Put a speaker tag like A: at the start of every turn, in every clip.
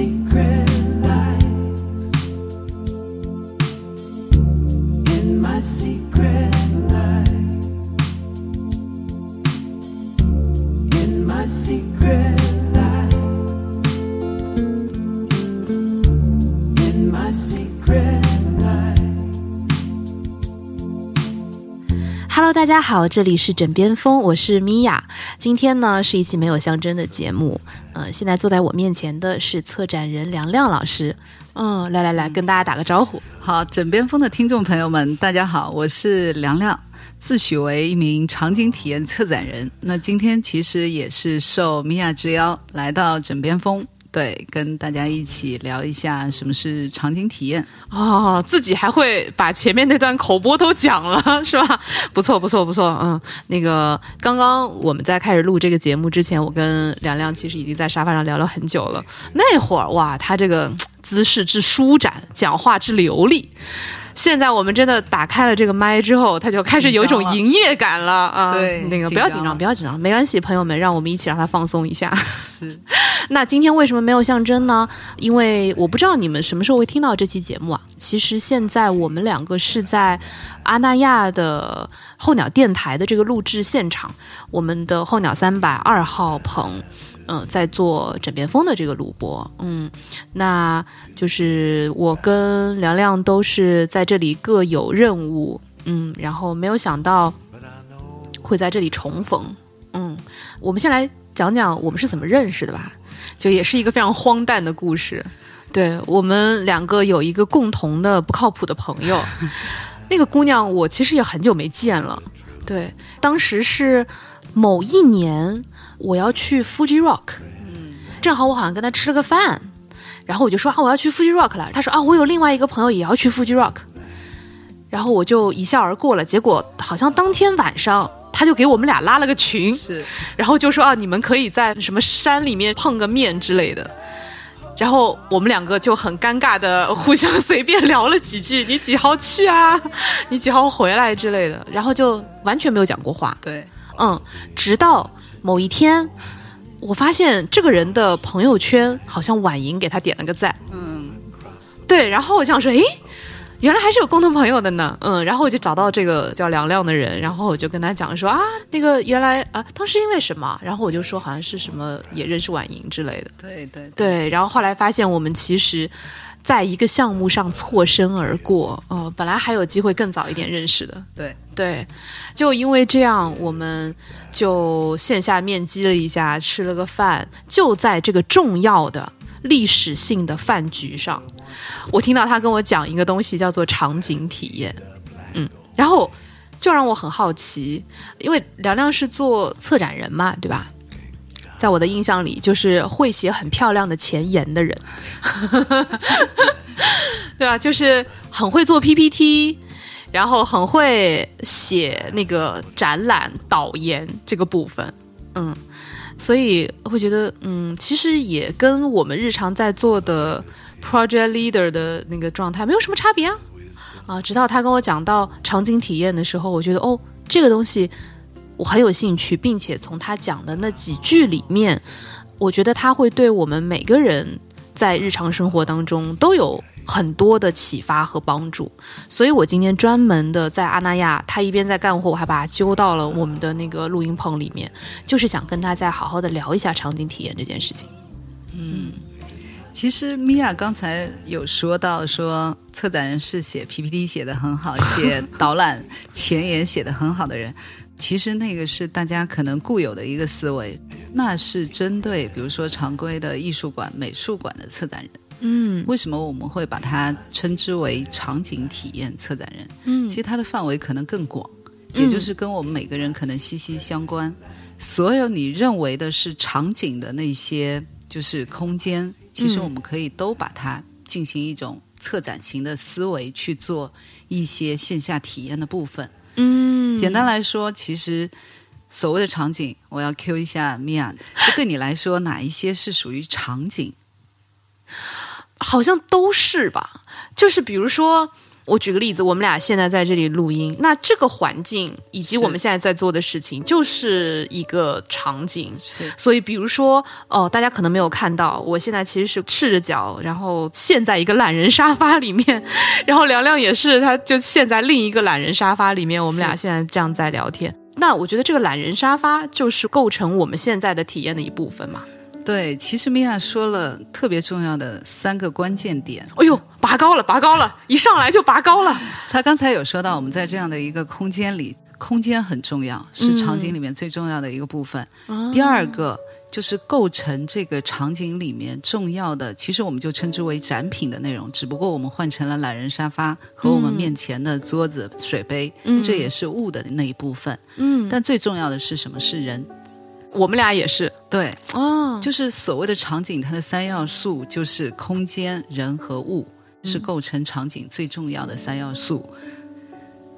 A: secret
B: 家好，这里是枕边风，我是米娅。今天呢是一期没有象征的节目。呃，现在坐在我面前的是策展人梁亮老师。嗯，来来来，跟大家打个招呼。
C: 好，枕边风的听众朋友们，大家好，我是梁亮，自诩为一名场景体验策展人。那今天其实也是受米娅之邀来到枕边风，对，跟大家一起聊一下什么是场景体验。
B: 哦，自己还会把前面那段口播都讲了，是吧？不错，不错，不错。嗯，那个刚刚我们在开始录这个节目之前，我跟梁亮其实已经在沙发上聊了很久了。那会儿哇，他这个姿势之舒展，讲话之流利。现在我们真的打开了这个麦之后，他就开始有一种营业感了啊！
C: 对
B: 那个不要紧张，不要紧张，没关系，朋友们，让我们一起让他放松一下。
C: 是，
B: 那今天为什么没有象征呢？因为我不知道你们什么时候会听到这期节目啊。其实现在我们两个是在阿那亚的候鸟电台的这个录制现场，我们的候鸟三百二号棚。嗯，在做枕边风的这个录播，嗯，那就是我跟梁亮都是在这里各有任务，嗯，然后没有想到会在这里重逢，嗯，我们先来讲讲我们是怎么认识的吧，就也是一个非常荒诞的故事。对我们两个有一个共同的不靠谱的朋友，那个姑娘我其实也很久没见了。对，当时是某一年我要去 Fuji Rock，嗯，正好我好像跟他吃了个饭，然后我就说啊我要去 Fuji Rock 了，他说啊我有另外一个朋友也要去 Fuji Rock，然后我就一笑而过了。结果好像当天晚上。他就给我们俩拉了个群，
C: 是，
B: 然后就说啊，你们可以在什么山里面碰个面之类的。然后我们两个就很尴尬的互相随便聊了几句，你几号去啊？你几号回来之类的，然后就完全没有讲过话。
C: 对，
B: 嗯，直到某一天，我发现这个人的朋友圈好像婉莹给他点了个赞。
C: 嗯，
B: 对，然后我想说，诶，原来还是有共同朋友的呢。嗯，然后我就找到这个叫梁亮的人，然后我就跟他讲说啊，那个原来啊，当时因为什么？然后我就说好像是什么也认识婉莹之类的。
C: 对对
B: 对，然后后来发现我们其实在一个项目上错身而过。哦、本来还有机会更早一点认识的。
C: 对，
B: 对，就因为这样，我们就线下面基了一下，吃了个饭，就在这个重要的历史性的饭局上，我听到他跟我讲一个东西，叫做场景体验。嗯，然后就让我很好奇，因为梁亮是做策展人嘛，对吧？在我的印象里，就是会写很漂亮的前言的人，对吧？就是很会做 PPT，然后很会写那个展览导言这个部分，嗯，所以会觉得，嗯，其实也跟我们日常在做的 project leader 的那个状态没有什么差别啊。啊，直到他跟我讲到场景体验的时候，我觉得哦，这个东西我很有兴趣，并且从他讲的那几句里面，我觉得他会对我们每个人在日常生活当中都有很多的启发和帮助。所以我今天专门的在阿那亚，他一边在干活，我还把他揪到了我们的那个录音棚里面，就是想跟他再好好的聊一下场景体验这件事情。
C: 嗯其实米娅刚才有说到说，策展人是写 PPT 写的很好，写导览前言写的很好的人。其实那个是大家可能固有的一个思维，那是针对比如说常规的艺术馆、美术馆的策展人。
B: 嗯
C: 为什么我们会把它称之为场景体验策展人？
B: 嗯
C: 其实它的范围可能更广，
B: 嗯
C: 也就是跟我们每个人可能息息相关。所有你认为的是场景的那些就是空间，其实
B: 嗯
C: 我们可以都把它进行一种策展型的思维去做一些线下体验的部分。
B: 嗯
C: 简单来说，其实所谓的场景，我要 Q 一下米娅，就对你来说，哪一些是属于场景？
B: 好像都是吧。就是比如说，我举个例子，我们俩现在在这里录音，那这个环境以及我们现在在做的事情，就是一个场景。
C: 是
B: 所以，比如说，哦，大家可能没有看到，我现在其实是赤着脚，然后陷在一个懒人沙发里面，然后凉凉也是，他就陷在另一个懒人沙发里面，我们俩现在这样在聊天。那我觉得这个懒人沙发就是构成我们现在的体验的一部分嘛。
C: 对。其实米娅说了特别重要的三个关键点。
B: 哎呦，拔高了，拔高了，一上来就拔高了。
C: 他刚才有说到，我们在这样的一个空间里，空间很重要，是场景里面最重要的一个部分。第二个就是构成这个场景里面重要的，其实我们就称之为展品的内容，只不过我们换成了懒人沙发和我们面前的桌子、水杯，这也是物的那一部分。
B: 嗯，
C: 但最重要的是什么？是人。
B: 我们俩也是。
C: 对，
B: 哦，
C: 就是所谓的场景，它的三要素就是空间、人和物，是构成场景最重要的三要素。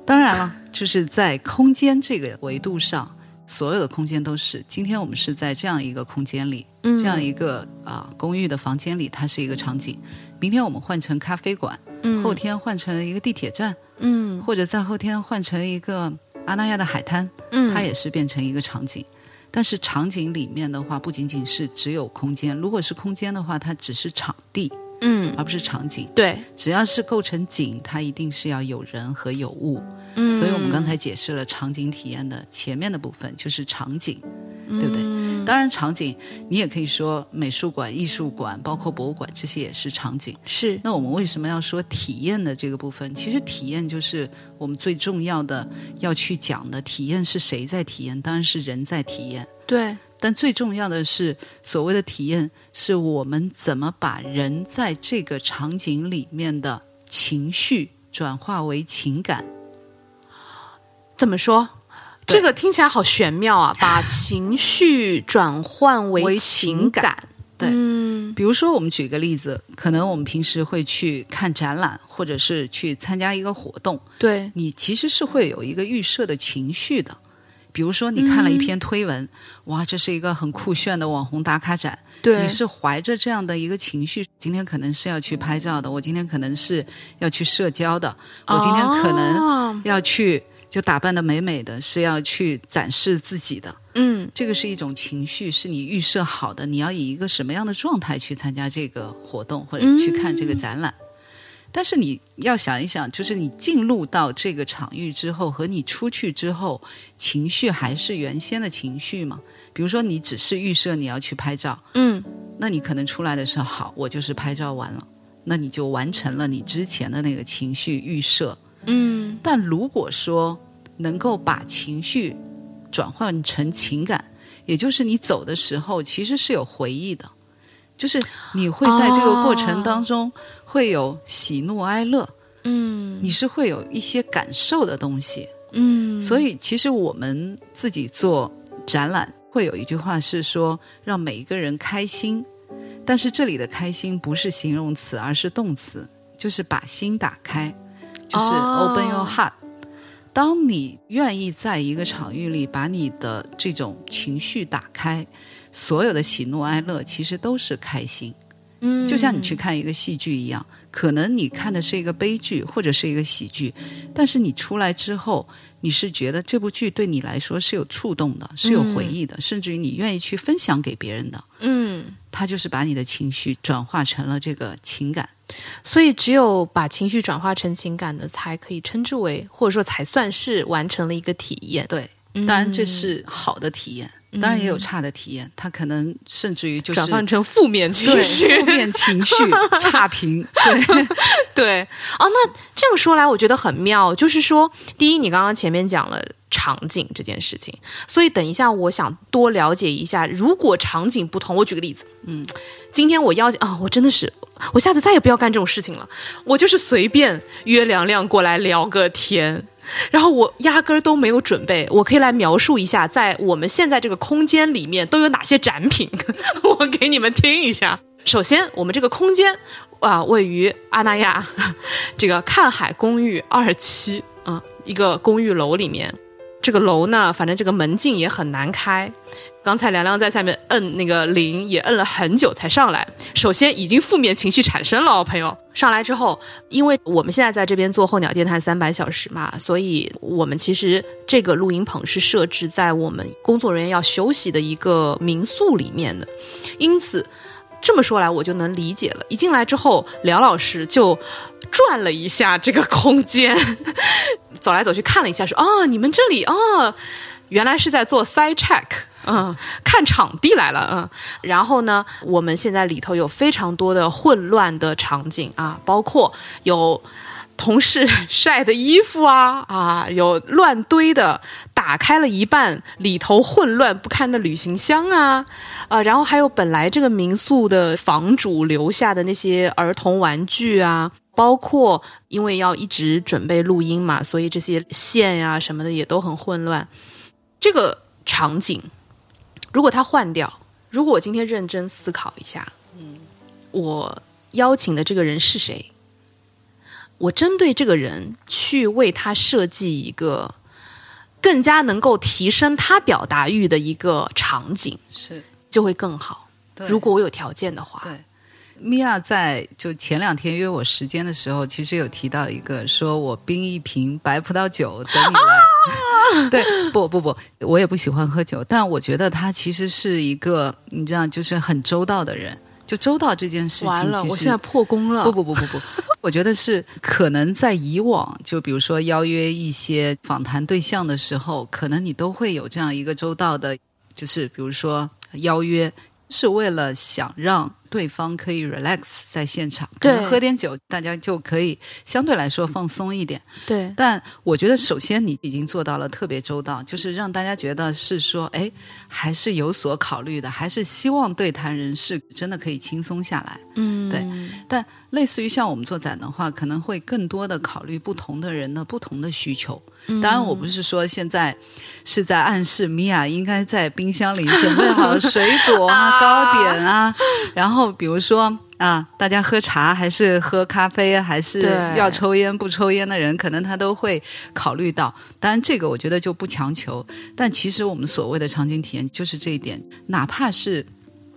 C: 当然了，就是在空间这个维度上，所有的空间都是。今天我们是在这样一个空间里，
B: 嗯
C: 这样一个啊、公寓的房间里，它是一个场景。明天我们换成咖啡馆，
B: 嗯
C: 后天换成一个地铁站，
B: 嗯
C: 或者在后天换成一个阿那亚的海滩，
B: 嗯，
C: 它也是变成一个场景。但是场景里面的话，不仅仅是只有空间，如果是空间的话，它只是场地，
B: 嗯
C: 而不是场景。
B: 对，
C: 只要是构成景，它一定是要有人和有物。
B: 嗯
C: 所以我们刚才解释了场景体验的前面的部分就是场景，对不对？
B: 嗯
C: 当然，场景你也可以说美术馆、艺术馆，包括博物馆，这些也是场景。
B: 是
C: 那我们为什么要说体验的这个部分？其实体验就是我们最重要的要去讲的。体验是谁在体验？当然是人在体验。
B: 对，
C: 但最重要的是，所谓的体验，是我们怎么把人在这个场景里面的情绪转化为情感。
B: 怎么说？这个听起来好玄妙啊！把 情绪转换为
C: 为
B: 情
C: 情感
B: 感，
C: 对
B: 嗯
C: 比如说，我们举个例子，可能我们平时会去看展览，或者是去参加一个活动，
B: 对，
C: 你其实是会有一个预设的情绪的。比如说，你看了一篇推文，哇，这是一个很酷炫的网红打卡展，
B: 对，
C: 你是怀着这样的一个情绪，今天可能是要去拍照的，我今天可能是要去社交的，我今天可能
B: 哦。
C: 要去就打扮的美美的，是要去展示自己的。
B: 嗯。
C: 这个是一种情绪，是你预设好的，你要以一个什么样的状态去参加这个活动或者去看这个展览。但是你要想一想，就是你进入到这个场域之后，和你出去之后，情绪还是原先的情绪吗？比如说，你只是预设你要去拍照，
B: 嗯
C: 那你可能出来的时候，好，我就是拍照完了，那你就完成了你之前的那个情绪预设。
B: 嗯
C: 但如果说能够把情绪转换成情感，也就是你走的时候其实是有回忆的，就是你会在这个过程当中会有喜怒哀乐，
B: 嗯
C: 你是会有一些感受的东西。
B: 嗯，
C: 所以其实我们自己做展览会有一句话是说让每一个人开心，但是这里的开心不是形容词，而是动词，就是把心打开，就是 open your heart。当你愿意在一个场域里把你的这种情绪打开，所有的喜怒哀乐其实都是开心。
B: 嗯
C: 就像你去看一个戏剧一样，可能你看的是一个悲剧或者是一个喜剧，但是你出来之后，你是觉得这部剧对你来说是有触动的，是有回忆的，甚至于你愿意去分享给别人的。
B: 嗯，
C: 它就是把你的情绪转化成了这个情感。
B: 所以只有把情绪转化成情感的，才可以称之为，或者说才算是完成了一个体验。
C: 对，当然这是好的体验，当然也有差的体验，它可能甚至于就是
B: 转换成负面情绪，
C: 负面情绪 差评。对，
B: 对，哦，那这样说来，我觉得很妙。就是说，第一，你刚刚前面讲了场景这件事情，所以等一下，我想多了解一下，如果场景不同，我举个例子，嗯，今天我邀请啊、我真的是，我下次再也不要干这种事情了，我就是随便约凉凉过来聊个天。然后我压根儿都没有准备，我可以来描述一下，在我们现在这个空间里面都有哪些展品，我给你们听一下。首先，我们这个空间啊、位于阿那亚这个看海公寓二期啊、一个公寓楼里面。这个楼呢，反正这个门禁也很难开。刚才凉凉在下面摁那个铃，也摁了很久才上来。首先已经负面情绪产生了，朋友。上来之后，因为我们现在在这边做候鸟电台三百小时嘛，所以我们其实这个录音棚是设置在我们工作人员要休息的一个民宿里面的，因此。这么说来，我就能理解了。一进来之后，梁老师就转了一下这个空间，走来走去看了一下，说：“哦，你们这里哦，原来是在做 side check，嗯，看场地来了，嗯。然后呢，我们现在里头有非常多的混乱的场景啊，包括有。”同事晒的衣服啊啊，有乱堆的，打开了一半，里头混乱不堪的旅行箱啊啊，然后还有本来这个民宿的房主留下的那些儿童玩具啊，包括因为要一直准备录音嘛，所以这些线呀什么的也都很混乱。这个场景，如果他换掉，如果我今天认真思考一下，嗯，我邀请的这个人是谁？我针对这个人去为他设计一个更加能够提升他表达欲的一个场景，
C: 是
B: 就会更好。如果我有条件的话，
C: 对。米娅在就前两天约我时间的时候，其实有提到一个，说我冰一瓶白葡萄酒等你来。对，不不不，我也不喜欢喝酒，但我觉得他其实是一个你知道，就是很周到的人。就周到这件事情，
B: 完了，我现在破功了。
C: 不不不不不，我觉得是可能在以往，就比如说邀约一些访谈对象的时候，可能你都会有这样一个周到的，就是比如说邀约是为了想让。对方可以 relax 在现场，可能喝点酒，大家就可以相对来说放松一点。
B: 对，
C: 但我觉得首先你已经做到了特别周到，就是让大家觉得是说，哎，还是有所考虑的，还是希望对谈人士真的可以轻松下来。
B: 嗯，
C: 对。但类似于像我们做展的话，可能会更多的考虑不同的人的不同的需求。当然，我不是说现在是在暗示米娅应该在冰箱里准备好水果 啊、糕点啊，然后。比如说啊，大家喝茶还是喝咖啡，还是要抽烟不抽烟的人，可能他都会考虑到。当然，这个我觉得就不强求。但其实我们所谓的场景体验就是这一点，哪怕是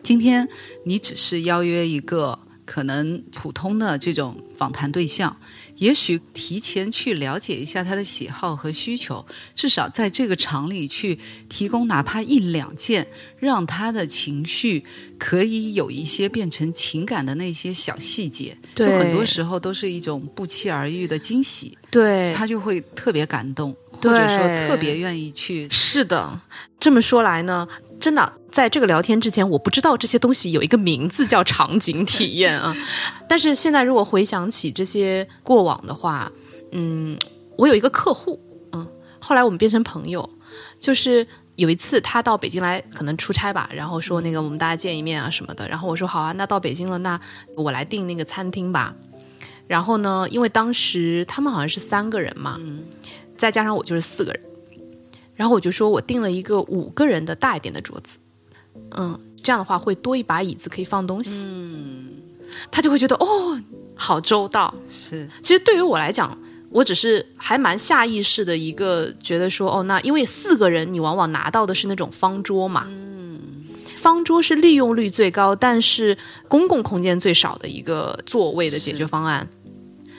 C: 今天你只是邀约一个可能普通的这种访谈对象。也许提前去了解一下他的喜好和需求，至少在这个场里去提供哪怕一两件，让他的情绪可以有一些变成情感的那些小细节，就很多时候都是一种不期而遇的惊喜。
B: 对，
C: 他就会特别感动，或者说特别愿意去。
B: 是的，这么说来呢，真的。在这个聊天之前，我不知道这些东西有一个名字叫场景体验啊。但是现在如果回想起这些过往的话，嗯，我有一个客户，嗯，后来我们变成朋友，就是有一次他到北京来，可能出差吧，然后说那个我们大家见一面啊什么的。然后我说好啊，那到北京了，那我来订那个餐厅吧。然后呢，因为当时他们好像是三个人嘛，嗯再加上我就是四个人，然后我就说我订了一个五个人的大一点的桌子。嗯，这样的话会多一把椅子可以放东西。嗯，他就会觉得哦，好周到。
C: 是，
B: 其实对于我来讲，我只是还蛮下意识的一个觉得说，哦，那因为四个人，你往往拿到的是那种方桌嘛。嗯，方桌是利用率最高，但是公共空间最少的一个座位的解决方案。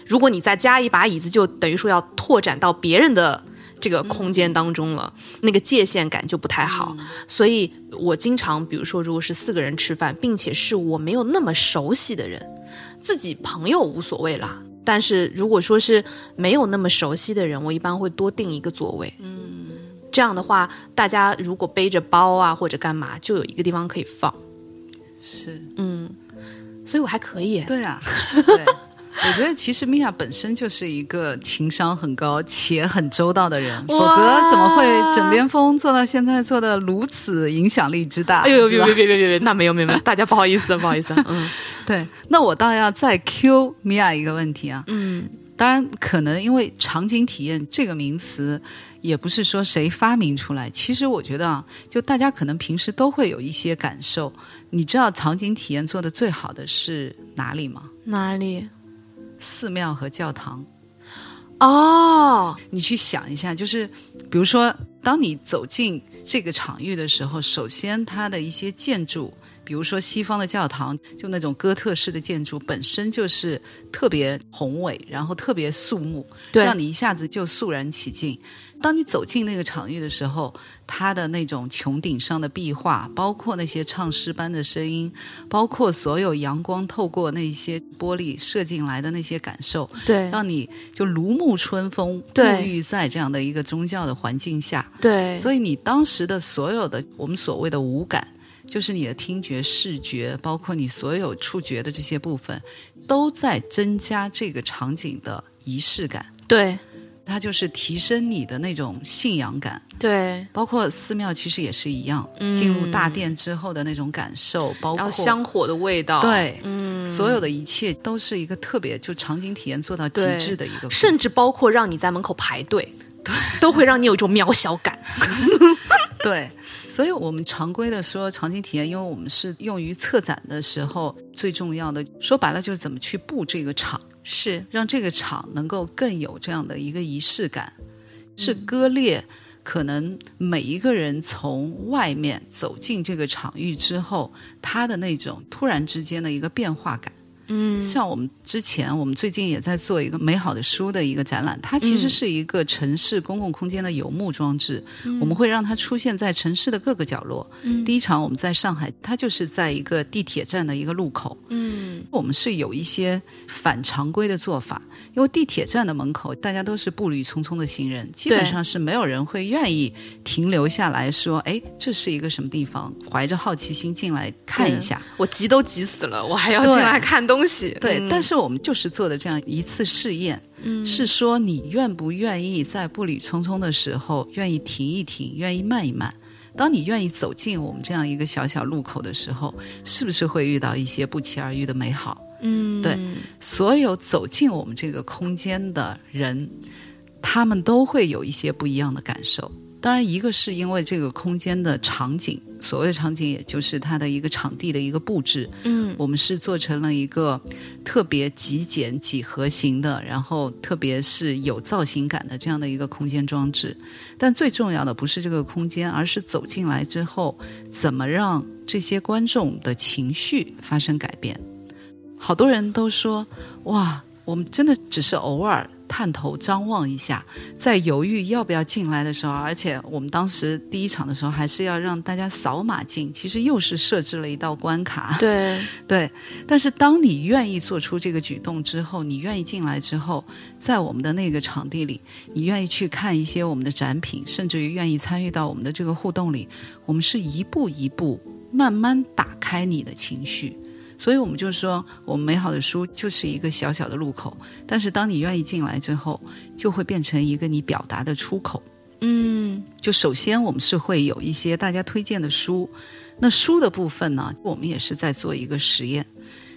B: 如果你再加一把椅子，就等于说要拓展到别人的。这个空间当中了，那个界限感就不太好，所以我经常，比如说，如果是四个人吃饭，并且是我没有那么熟悉的人，自己朋友无所谓啦。但是如果说是没有那么熟悉的人，我一般会多订一个座位。嗯，这样的话，大家如果背着包啊或者干嘛，就有一个地方可以放。
C: 是，
B: 嗯，所以我还可以。
C: 对啊，对。我觉得其实米娅本身就是一个情商很高且很周到的人，否则怎么会枕边风做到现在做的如此影响力之大？
B: 哎呦，别别别别别别，那没有没有没有，大家不好意思不好意思。嗯，
C: 对，那我倒要再 Q 米娅一个问题啊。
B: 嗯，
C: 当然可能因为场景体验这个名词也不是说谁发明出来，其实我觉得啊，就大家可能平时都会有一些感受。你知道场景体验做的最好的是哪里吗？
B: 哪里？
C: 寺庙和教堂，
B: 哦，
C: 你去想一下，就是比如说当你走进这个场域的时候，首先它的一些建筑，比如说西方的教堂，就那种哥特式的建筑，本身就是特别宏伟，然后特别肃穆，让你一下子就肃然起敬。当你走进那个场域的时候，它的那种穹顶上的壁画，包括那些唱诗般的声音，包括所有阳光透过那些玻璃射进来的那些感受，
B: 对
C: 让你就如沐春风，沐浴在这样的一个宗教的环境下。
B: 对，
C: 所以你当时的所有的我们所谓的五感，就是你的听觉、视觉，包括你所有触觉的这些部分，都在增加这个场景的仪式感。
B: 对
C: 它就是提升你的那种信仰感，
B: 对，
C: 包括寺庙其实也是一样，
B: 嗯。
C: 进入大殿之后的那种感受，包括
B: 香火的味道，
C: 对，
B: 嗯，
C: 所有的一切都是一个特别就场景体验做到极致的一个，
B: 甚至包括让你在门口排队，对都会让你有一种渺小感。
C: 对，所以我们常规的说场景体验，因为我们是用于策展的时候最重要的，说白了就是怎么去布这个场，
B: 是，
C: 让这个场能够更有这样的一个仪式感，是割裂。可能每一个人从外面走进这个场域之后，他的那种突然之间的一个变化感。
B: 嗯，
C: 像我们之前，我们最近也在做一个美好的书的一个展览，它其实是一个城市公共空间的游牧装置，我们会让它出现在城市的各个角落。嗯第一场我们在上海，它就是在一个地铁站的一个路口。
B: 嗯，
C: 我们是有一些反常规的做法，因为地铁站的门口大家都是步履匆匆的行人，基本上是没有人会愿意停留下来说：“哎，这是一个什么地方？”怀着好奇心进来看一下。
B: 我急都急死了，我还要进来看东西。
C: 对，
B: 嗯
C: 但是我们就是做的这样一次试验，是说你愿不愿意在步履匆匆的时候，愿意停一停，愿意慢一慢。当你愿意走进我们这样一个小小路口的时候，是不是会遇到一些不期而遇的美好？
B: 嗯，
C: 对所有走进我们这个空间的人，他们都会有一些不一样的感受。当然，一个是因为这个空间的场景，所谓的场景，也就是它的一个场地的一个布置，
B: 嗯，
C: 我们是做成了一个特别极简几何型的，然后特别是有造型感的这样的一个空间装置。但最重要的不是这个空间，而是走进来之后，怎么让这些观众的情绪发生改变。好多人都说，哇，我们真的只是偶尔探头张望一下，在犹豫要不要进来的时候，而且我们当时第一场的时候还是要让大家扫码进，其实又是设置了一道关卡。
B: 对，
C: 对，但是当你愿意做出这个举动之后，你愿意进来之后，在我们的那个场地里，你愿意去看一些我们的展品，甚至于愿意参与到我们的这个互动里，我们是一步一步慢慢打开你的情绪。所以我们就说，我们美好的书就是一个小小的路口，但是当你愿意进来之后，就会变成一个你表达的出口。
B: 嗯
C: 就首先我们是会有一些大家推荐的书，那书的部分呢，我们也是在做一个实验，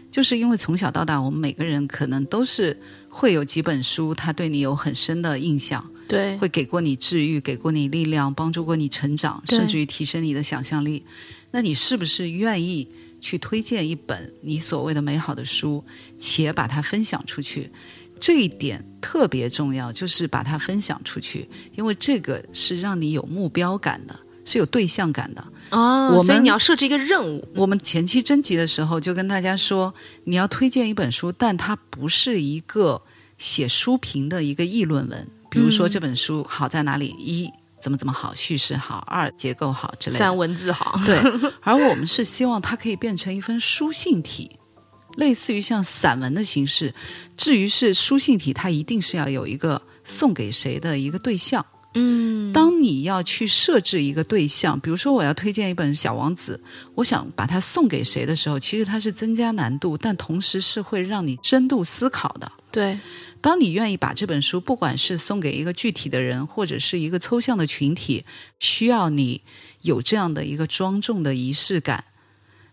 C: 就是因为从小到大，我们每个人可能都是会有几本书，它对你有很深的印象，
B: 对，
C: 会给过你治愈，给过你力量，帮助过你成长，甚至于提升你的想象力。那你是不是愿意去推荐一本你所谓的美好的书，且把它分享出去？这一点特别重要，就是把它分享出去，因为这个是让你有目标感的，是有对象感的。
B: 哦，
C: 我们
B: 所以你要设置一个任务。
C: 我们前期征集的时候就跟大家说，你要推荐一本书，但它不是一个写书评的一个议论文。比如说
B: 嗯
C: 这本书好在哪里，一怎么怎么好，叙事好，二结构好之类
B: 三
C: 的。
B: 文字好，
C: 对，而我们是希望它可以变成一份书信体，类似于像散文的形式。至于是书信体，它一定是要有一个送给谁的一个对象。
B: 嗯，
C: 当你要去设置一个对象，比如说我要推荐一本《小王子》，我想把它送给谁的时候，其实它是增加难度，但同时是会让你深度思考的。
B: 对，
C: 当你愿意把这本书，不管是送给一个具体的人，或者是一个抽象的群体，需要你有这样的一个庄重的仪式感，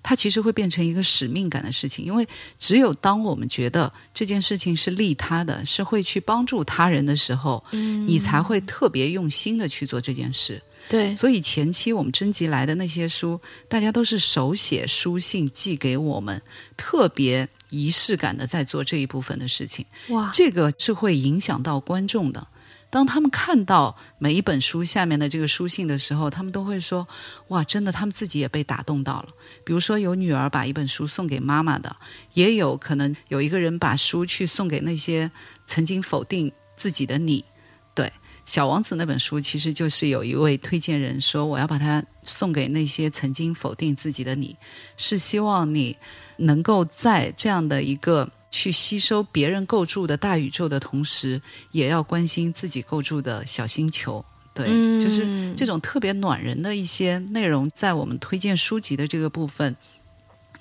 C: 它其实会变成一个使命感的事情。因为只有当我们觉得这件事情是利他的，是会去帮助他人的时候，你才会特别用心的去做这件事。
B: 对，
C: 所以前期我们征集来的那些书，大家都是手写书信寄给我们，特别仪式感的在做这一部分的事情。
B: 哇，
C: 这个是会影响到观众的。当他们看到每一本书下面的这个书信的时候，他们都会说：“哇，真的，他们自己也被打动到了。”比如说，有女儿把一本书送给妈妈的，也有可能有一个人把书去送给那些曾经否定自己的你。对，《小王子》那本书其实就是有一位推荐人说：“我要把它送给那些曾经否定自己的你，是希望你能够在这样的一个。”去吸收别人构筑的大宇宙的同时，也要关心自己构筑的小星球。对，就是这种特别暖人的一些内容，在我们推荐书籍的这个部分，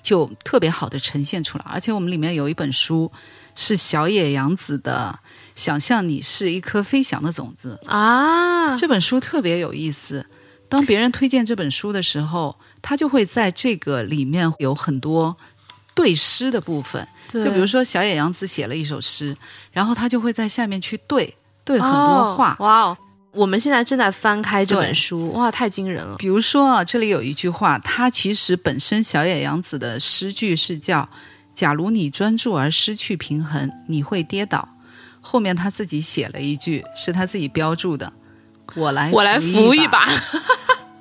C: 就特别好的呈现出来。而且我们里面有一本书是小野洋子的《想象你是一颗飞翔的种子》
B: 啊，
C: 这本书特别有意思。当别人推荐这本书的时候，他就会在这个里面有很多对诗的部分。就比如说小野洋子写了一首诗，然后他就会在下面去对对很多话。
B: 哇哦！我们现在正在翻开这本书，哇，太惊人了。
C: 比如说啊，这里有一句话，它其实本身小野洋子的诗句是叫“假如你专注而失去平衡，你会跌倒”。后面他自己写了一句，是他自己标注的：“我来，
B: 我来扶一把。”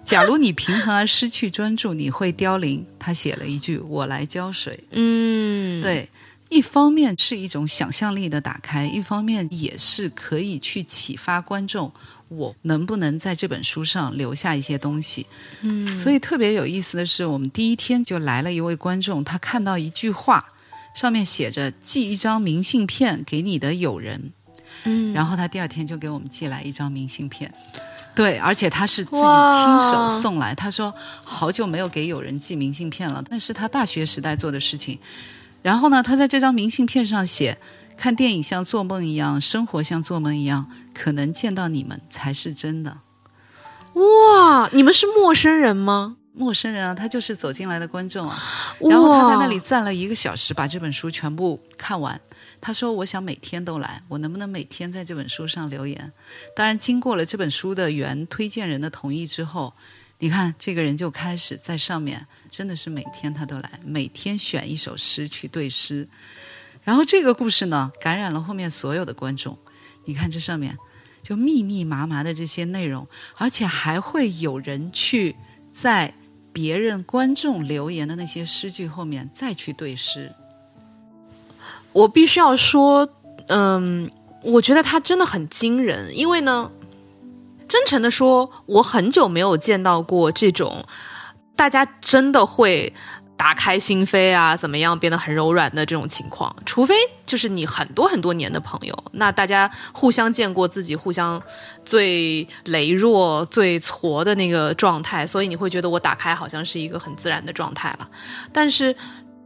C: 假如你平衡而失去专注，你会凋零。他写了一句：“我来浇水。”
B: 嗯，
C: 对。一方面是一种想象力的打开，一方面也是可以去启发观众，我能不能在这本书上留下一些东西？
B: 嗯，
C: 所以特别有意思的是，我们第一天就来了一位观众，他看到一句话，上面写着“寄一张明信片给你的友人”，
B: 嗯，
C: 然后他第二天就给我们寄来一张明信片，对，而且他是自己亲手送来，他说好久没有给友人寄明信片了，那是他大学时代做的事情。然后呢，他在这张明信片上写：“看电影像做梦一样，生活像做梦一样，可能见到你们才是真的。”
B: 哇，你们是陌生人吗？
C: 陌生人啊，他就是走进来的观众啊。然后他在那里站了一个小时，把这本书全部看完。他说：“我想每天都来，我能不能每天在这本书上留言？”当然，经过了这本书的原推荐人的同意之后。你看，这个人就开始在上面，真的是每天他都来，每天选一首诗去对诗。然后这个故事呢，感染了后面所有的观众。你看这上面就密密麻麻的这些内容，而且还会有人去在别人观众留言的那些诗句后面再去对诗。
B: 我必须要说，嗯，我觉得他真的很惊人，因为呢。真诚的说，我很久没有见到过这种大家真的会打开心扉啊，怎么样变得很柔软的这种情况。除非就是你很多很多年的朋友，那大家互相见过自己互相最羸弱、最挫的那个状态，所以你会觉得我打开好像是一个很自然的状态了。但是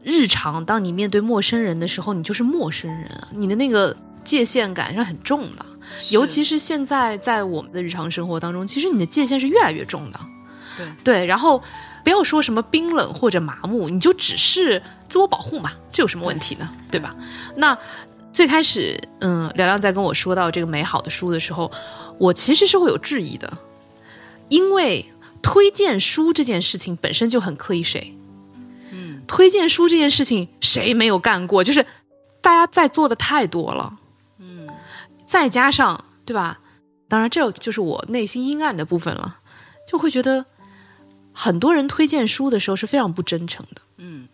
B: 日常当你面对陌生人的时候，你就是陌生人啊，你的那个界限感是很重的。尤其是现在在我们的日常生活当中，其实你的界限是越来越重的。
C: 对
B: 对，然后不要说什么冰冷或者麻木，你就只是自我保护嘛，这有什么问题呢？对吧？那最开始，嗯，聊聊在跟我说到这个美好的书的时候，我其实是会有质疑的，因为推荐书这件事情本身就很 cliche。推荐书这件事情谁没有干过？就是大家在做的太多了。嗯再加上，对吧？当然，这就是我内心阴暗的部分了，就会觉得很多人推荐书的时候是非常不真诚的。
C: 嗯，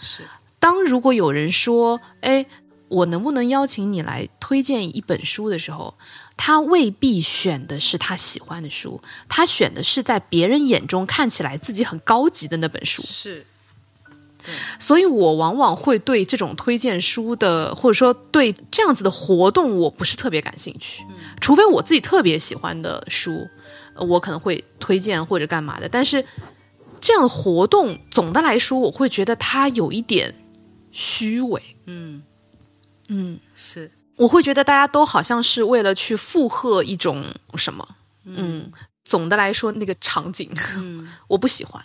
C: 是。
B: 当如果有人说：“哎，我能不能邀请你来推荐一本书？”的时候，他未必选的是他喜欢的书，他选的是在别人眼中看起来自己很高级的那本书。
C: 是。
B: 所以，我往往会对这种推荐书的，或者说对这样子的活动，我不是特别感兴趣。除非我自己特别喜欢的书，我可能会推荐或者干嘛的。但是，这样的活动总的来说，我会觉得它有一点虚伪。
C: 嗯
B: 嗯，
C: 是，
B: 我会觉得大家都好像是为了去附和一种什么。
C: 嗯，
B: 总的来说，那个场景，
C: 嗯，
B: 我不喜欢。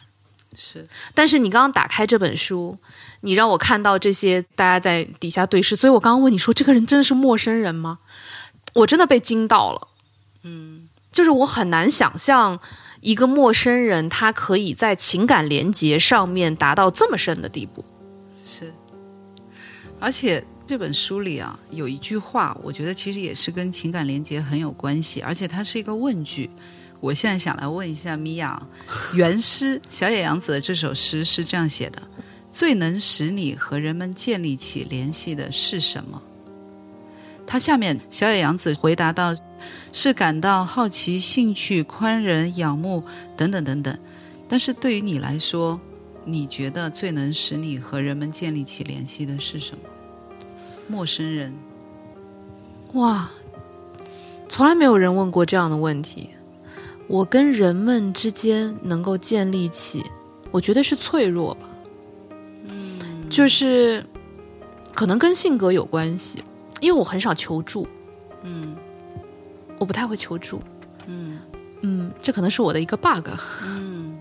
C: 是，
B: 但是你刚刚打开这本书，你让我看到这些大家在底下对视，所以我刚刚问你说，这个人真的是陌生人吗？我真的被惊到了。
C: 嗯，
B: 就是我很难想象一个陌生人他可以在情感连接上面达到这么深的地步。
C: 是，而且这本书里啊，有一句话，我觉得其实也是跟情感连接很有关系，而且它是一个问句。我现在想来问一下米娅，原诗小野洋子的这首诗是这样写的：“最能使你和人们建立起联系的是什么？”他下面小野洋子回答道：“是感到好奇、兴趣、宽仁、仰慕等等等等。”但是对于你来说，你觉得最能使你和人们建立起联系的是什么？陌生人。
B: 哇，从来没有人问过这样的问题。我跟人们之间能够建立起，我觉得是脆弱吧。嗯，就是可能跟性格有关系，因为我很少求助。
C: 嗯，
B: 我不太会求助。
C: 嗯
B: 嗯，这可能是我的一个 bug。
C: 嗯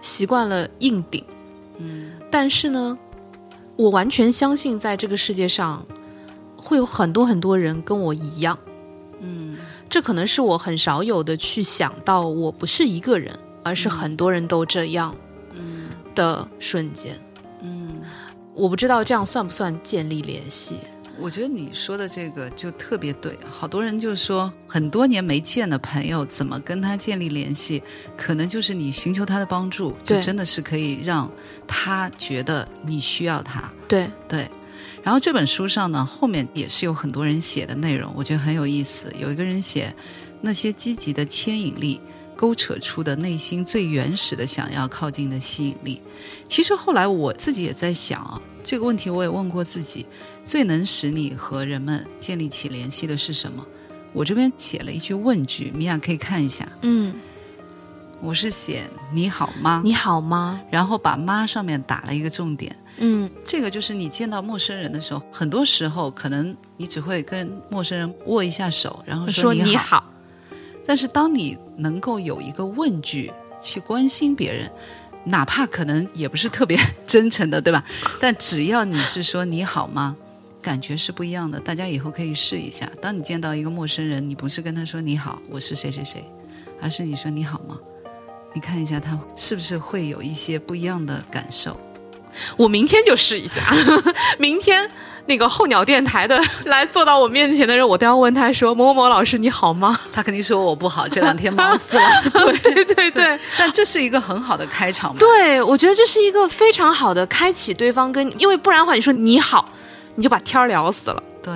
B: 习惯了硬顶，
C: 嗯
B: 但是呢，我完全相信在这个世界上会有很多很多人跟我一样。
C: 嗯
B: 这可能是我很少有的去想到，我不是一个人，而是很多人都这样
C: 嗯
B: 的瞬间。
C: 嗯，
B: 我不知道这样算不算建立联系？
C: 我觉得你说的这个就特别对。好多人就说，很多年没见的朋友怎么跟他建立联系？可能就是你寻求他的帮助，就真的是可以让他觉得你需要他。
B: 对，
C: 对，然后这本书上呢，后面也是有很多人写的内容，我觉得很有意思。有一个人写那些积极的牵引力，勾扯出的内心最原始的想要靠近的吸引力。其实后来我自己也在想啊，这个问题我也问过自己：最能使你和人们建立起联系的是什么？我这边写了一句问句，米娅可以看一下。
B: 嗯，
C: 我是写你好吗？
B: 你好吗？
C: 然后把妈上面打了一个重点。
B: 嗯
C: 这个就是你见到陌生人的时候，很多时候可能你只会跟陌生人握一下手，然后
B: 说
C: 你
B: 你好，
C: 但是当你能够有一个问句去关心别人，哪怕可能也不是特别真诚的，对吧？但只要你是说你好吗，感觉是不一样的。大家以后可以试一下。当你见到一个陌生人，你不是跟他说你好，我是谁谁谁，而是你说你好吗？你看一下他是不是会有一些不一样的感受。
B: 我明天就试一下。明天那个候鸟电台的来坐到我面前的人，我都要问他说：“某某某老师你好吗
C: 他肯定说我不好，这两天忙死了。？”
B: 对对对。
C: 但这是一个很好的开场吧？
B: 对，我觉得这是一个非常好的开启对方跟，因为不然的话，你说你好，你就把天儿聊死了，
C: 对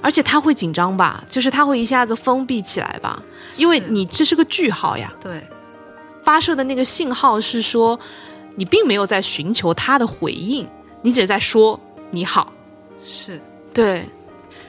B: 而且他会紧张吧，就是他会一下子封闭起来吧，因为你这是个句号呀，
C: 对
B: 发射的那个信号是说，你并没有在寻求他的回应，你只是在说你好，
C: 是。
B: 对，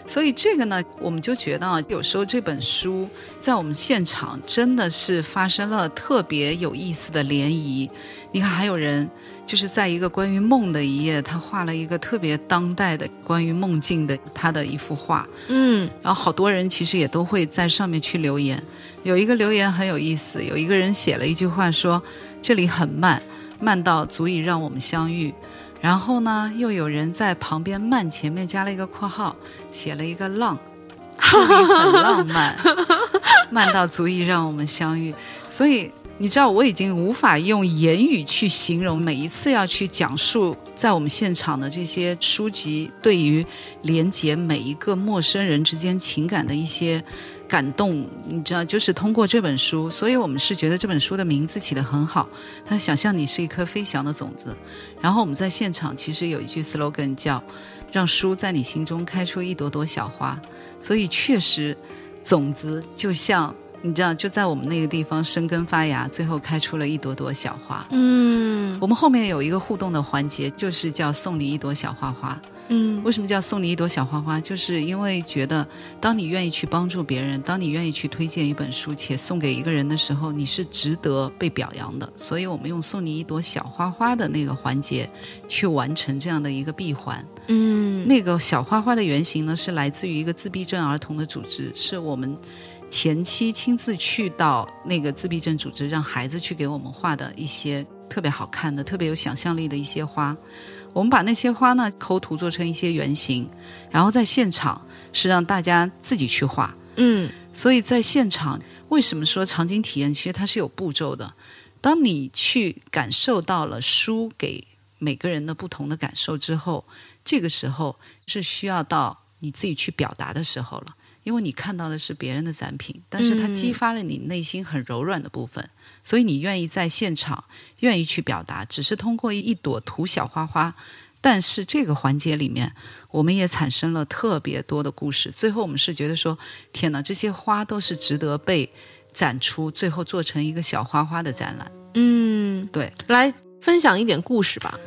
C: 所以这个呢，我们就觉得啊，有时候这本书在我们现场真的是发生了特别有意思的涟漪。你看，还有人就是在一个关于梦的一页，他画了一个特别当代的关于梦境的他的一幅画，
B: 嗯
C: 然后好多人其实也都会在上面去留言。有一个留言很有意思，有一个人写了一句话说：“这里很慢，慢到足以让我们相遇。”然后呢，又有人在旁边“慢”前面加了一个括号，写了一个“浪 ”，这里很浪漫，慢到足以让我们相遇。所以你知道，我已经无法用言语去形容每一次要去讲述 在我们现场的这些书籍对于连接每一个陌生人之间情感的一些感动。你知道，就是通过这本书，所以我们是觉得这本书的名字起得很好。它想象你是一颗飞翔的种子，然后我们在现场其实有一句 slogan 叫“让书在你心中开出一朵朵小花”，所以确实，种子就像。你知道，就在我们那个地方生根发芽，最后开出了一朵朵小花。
B: 嗯
C: 我们后面有一个互动的环节，就是叫送你一朵小花花。
B: 嗯
C: 为什么叫送你一朵小花花？就是因为觉得，当你愿意去帮助别人，当你愿意去推荐一本书且送给一个人的时候，你是值得被表扬的。所以我们用送你一朵小花花的那个环节，去完成这样的一个闭环。
B: 嗯
C: 那个小花花的原型呢，是来自于一个自闭症儿童的组织，是我们前期亲自去到那个自闭症组织，让孩子去给我们画的一些特别好看的、特别有想象力的一些花。我们把那些花呢抠图做成一些原型，然后在现场是让大家自己去画。
B: 嗯
C: 所以在现场，为什么说场景体验其实它是有步骤的？当你去感受到了书给每个人的不同的感受之后，这个时候是需要到你自己去表达的时候了。因为你看到的是别人的展品，但是它激发了你内心很柔软的部分，所以你愿意在现场愿意去表达，只是通过一朵土小花花。但是这个环节里面，我们也产生了特别多的故事。最后我们是觉得说，天哪，这些花都是值得被展出，最后做成一个小花花的展览。
B: 嗯，
C: 对，
B: 来分享一点故事吧。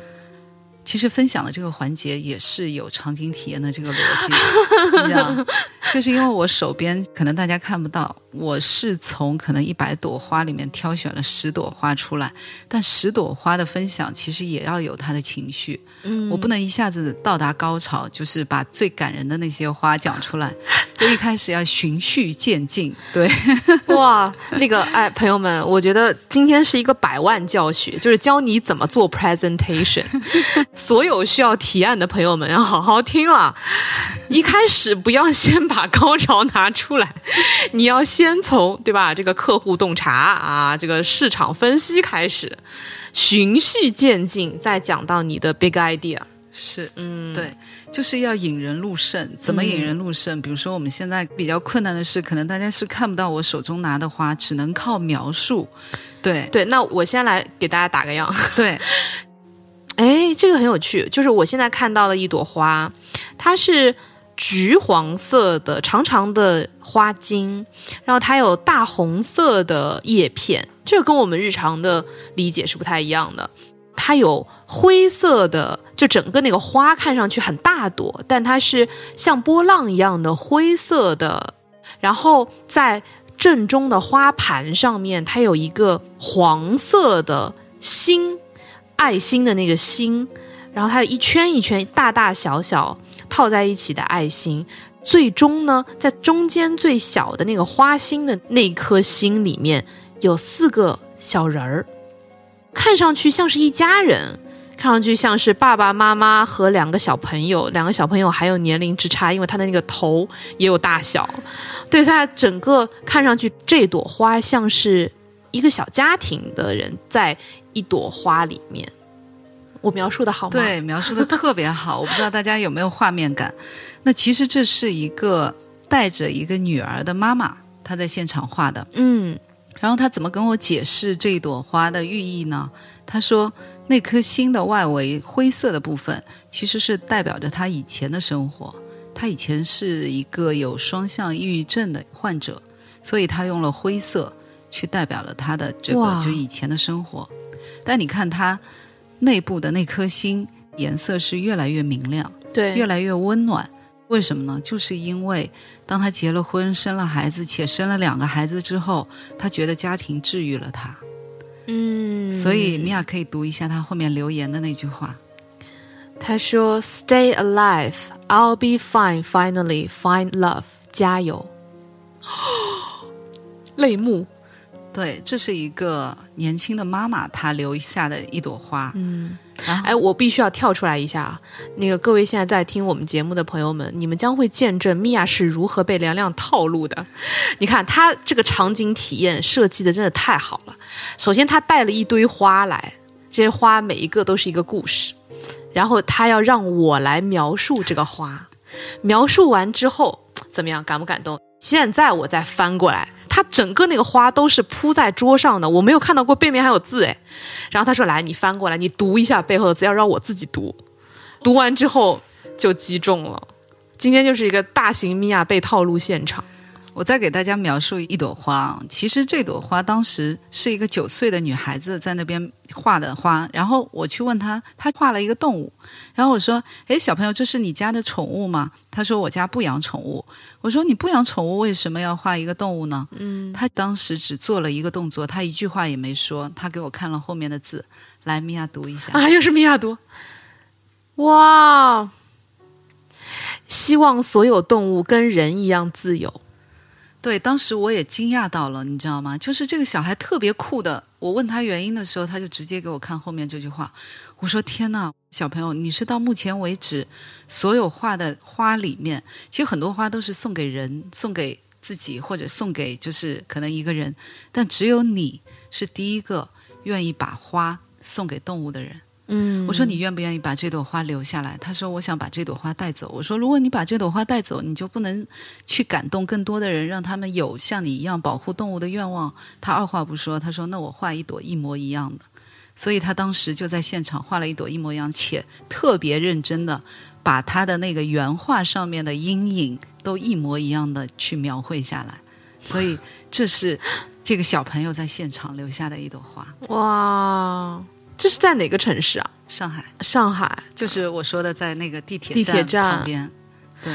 C: 其实分享的这个环节也是有场景体验的这个逻辑，你知道，就是因为我手边可能大家看不到，我是从可能一百朵花里面挑选了十朵花出来，但十朵花的分享其实也要有它的情绪，
B: 嗯。
C: 我不能一下子到达高潮，就是把最感人的那些花讲出来，就一开始要循序渐进，对，
B: 哇，那个哎，朋友们，我觉得今天是一个百万教学，就是教你怎么做 presentation。所有需要提案的朋友们要好好听了，一开始不要先把高潮拿出来，你要先从对吧？这个客户洞察啊，这个市场分析开始，循序渐进，再讲到你的 big idea。
C: 是，嗯，对，就是要引人入胜。怎么引人入胜？比如说我们现在比较困难的是，可能大家是看不到我手中拿的花，只能靠描述。对
B: 对，那我先来给大家打个样。
C: 对，
B: 哎，这个很有趣，就是我现在看到了一朵花，它是橘黄色的长长的花茎，然后它有大红色的叶片，这跟我们日常的理解是不太一样的。它有灰色的，就整个那个花看上去很大朵，但它是像波浪一样的灰色的，然后在正中的花盘上面，它有一个黄色的心。爱心的那个心，然后它有一圈一圈大大小小套在一起的爱心，最终呢，在中间最小的那个花心的那颗心里面有四个小人儿，看上去像是一家人，看上去像是爸爸妈妈和两个小朋友，两个小朋友还有年龄之差，因为他的那个头也有大小，对他整个看上去这朵花像是。一个小家庭的人在一朵花里面，我描述的好吗？
C: 对，描述的特别好。我不知道大家有没有画面感。那其实这是一个带着一个女儿的妈妈，她在现场画的。
B: 嗯，
C: 然后她怎么跟我解释这一朵花的寓意呢？她说，那颗心的外围灰色的部分，其实是代表着她以前的生活。她以前是一个有双向抑郁症的患者，所以她用了灰色。去代表了她的这个就以前的生活，但你看他内部的那颗心颜色是越来越明亮，
B: 对，
C: 越来越温暖。为什么呢？就是因为当他结了婚、生了孩子，且生了两个孩子之后，他觉得家庭治愈了他。
B: 嗯，
C: 所以米娅可以读一下他后面留言的那句话。
B: 他说：“Stay alive, I'll be fine. Finally, find love. 加油。”泪目。
C: 对，这是一个年轻的妈妈她留下的一朵花。
B: 嗯，哎，我必须要跳出来一下啊！那个各位现在在听我们节目的朋友们，你们将会见证米娅是如何被梁亮套路的。你看她这个场景体验设计的真的太好了。首先，她带了一堆花来，这些花每一个都是一个故事，然后她要让我来描述这个花。描述完之后怎么样？感不感动？现在我再翻过来。它整个那个花都是铺在桌上的，我没有看到过背面还有字哎。然后他说：“来，你翻过来，你读一下背后的字，要让我自己读。”读完之后就击中了。今天就是一个大型米娅被套路现场。
C: 我再给大家描述一朵花啊，其实这朵花当时是一个九岁的女孩子在那边画的花，然后我去问她，她画了一个动物，然后我说：“诶，小朋友，这是你家的宠物吗？”她说：“我家不养宠物。”我说：“你不养宠物，为什么要画一个动物呢？”
B: 嗯，
C: 她当时只做了一个动作，她一句话也没说，她给我看了后面的字，来，米娅读一下
B: 啊，又是米娅读，哇！希望所有动物跟人一样自由。
C: 对，当时我也惊讶到了，你知道吗？就是这个小孩特别酷的。我问他原因的时候，他就直接给我看后面这句话。我说：“天哪，小朋友，你是到目前为止所有画的花里面，其实很多花都是送给人、送给自己或者送给就是可能一个人，但只有你是第一个愿意把花送给动物的人。
B: 嗯，
C: 我说你愿不愿意把这朵花留下来？他说我想把这朵花带走。我说如果你把这朵花带走，你就不能去感动更多的人，让他们有像你一样保护动物的愿望。他二话不说，他说那我画一朵一模一样的。所以他当时就在现场画了一朵一模一样，且特别认真的把他的那个原画上面的阴影都一模一样的去描绘下来。所以这是这个小朋友在现场留下的一朵花。
B: 哇，这是在哪个城市啊？
C: 上海
B: 上海
C: 就是我说的，在那个地铁
B: 地铁站
C: 旁边。对，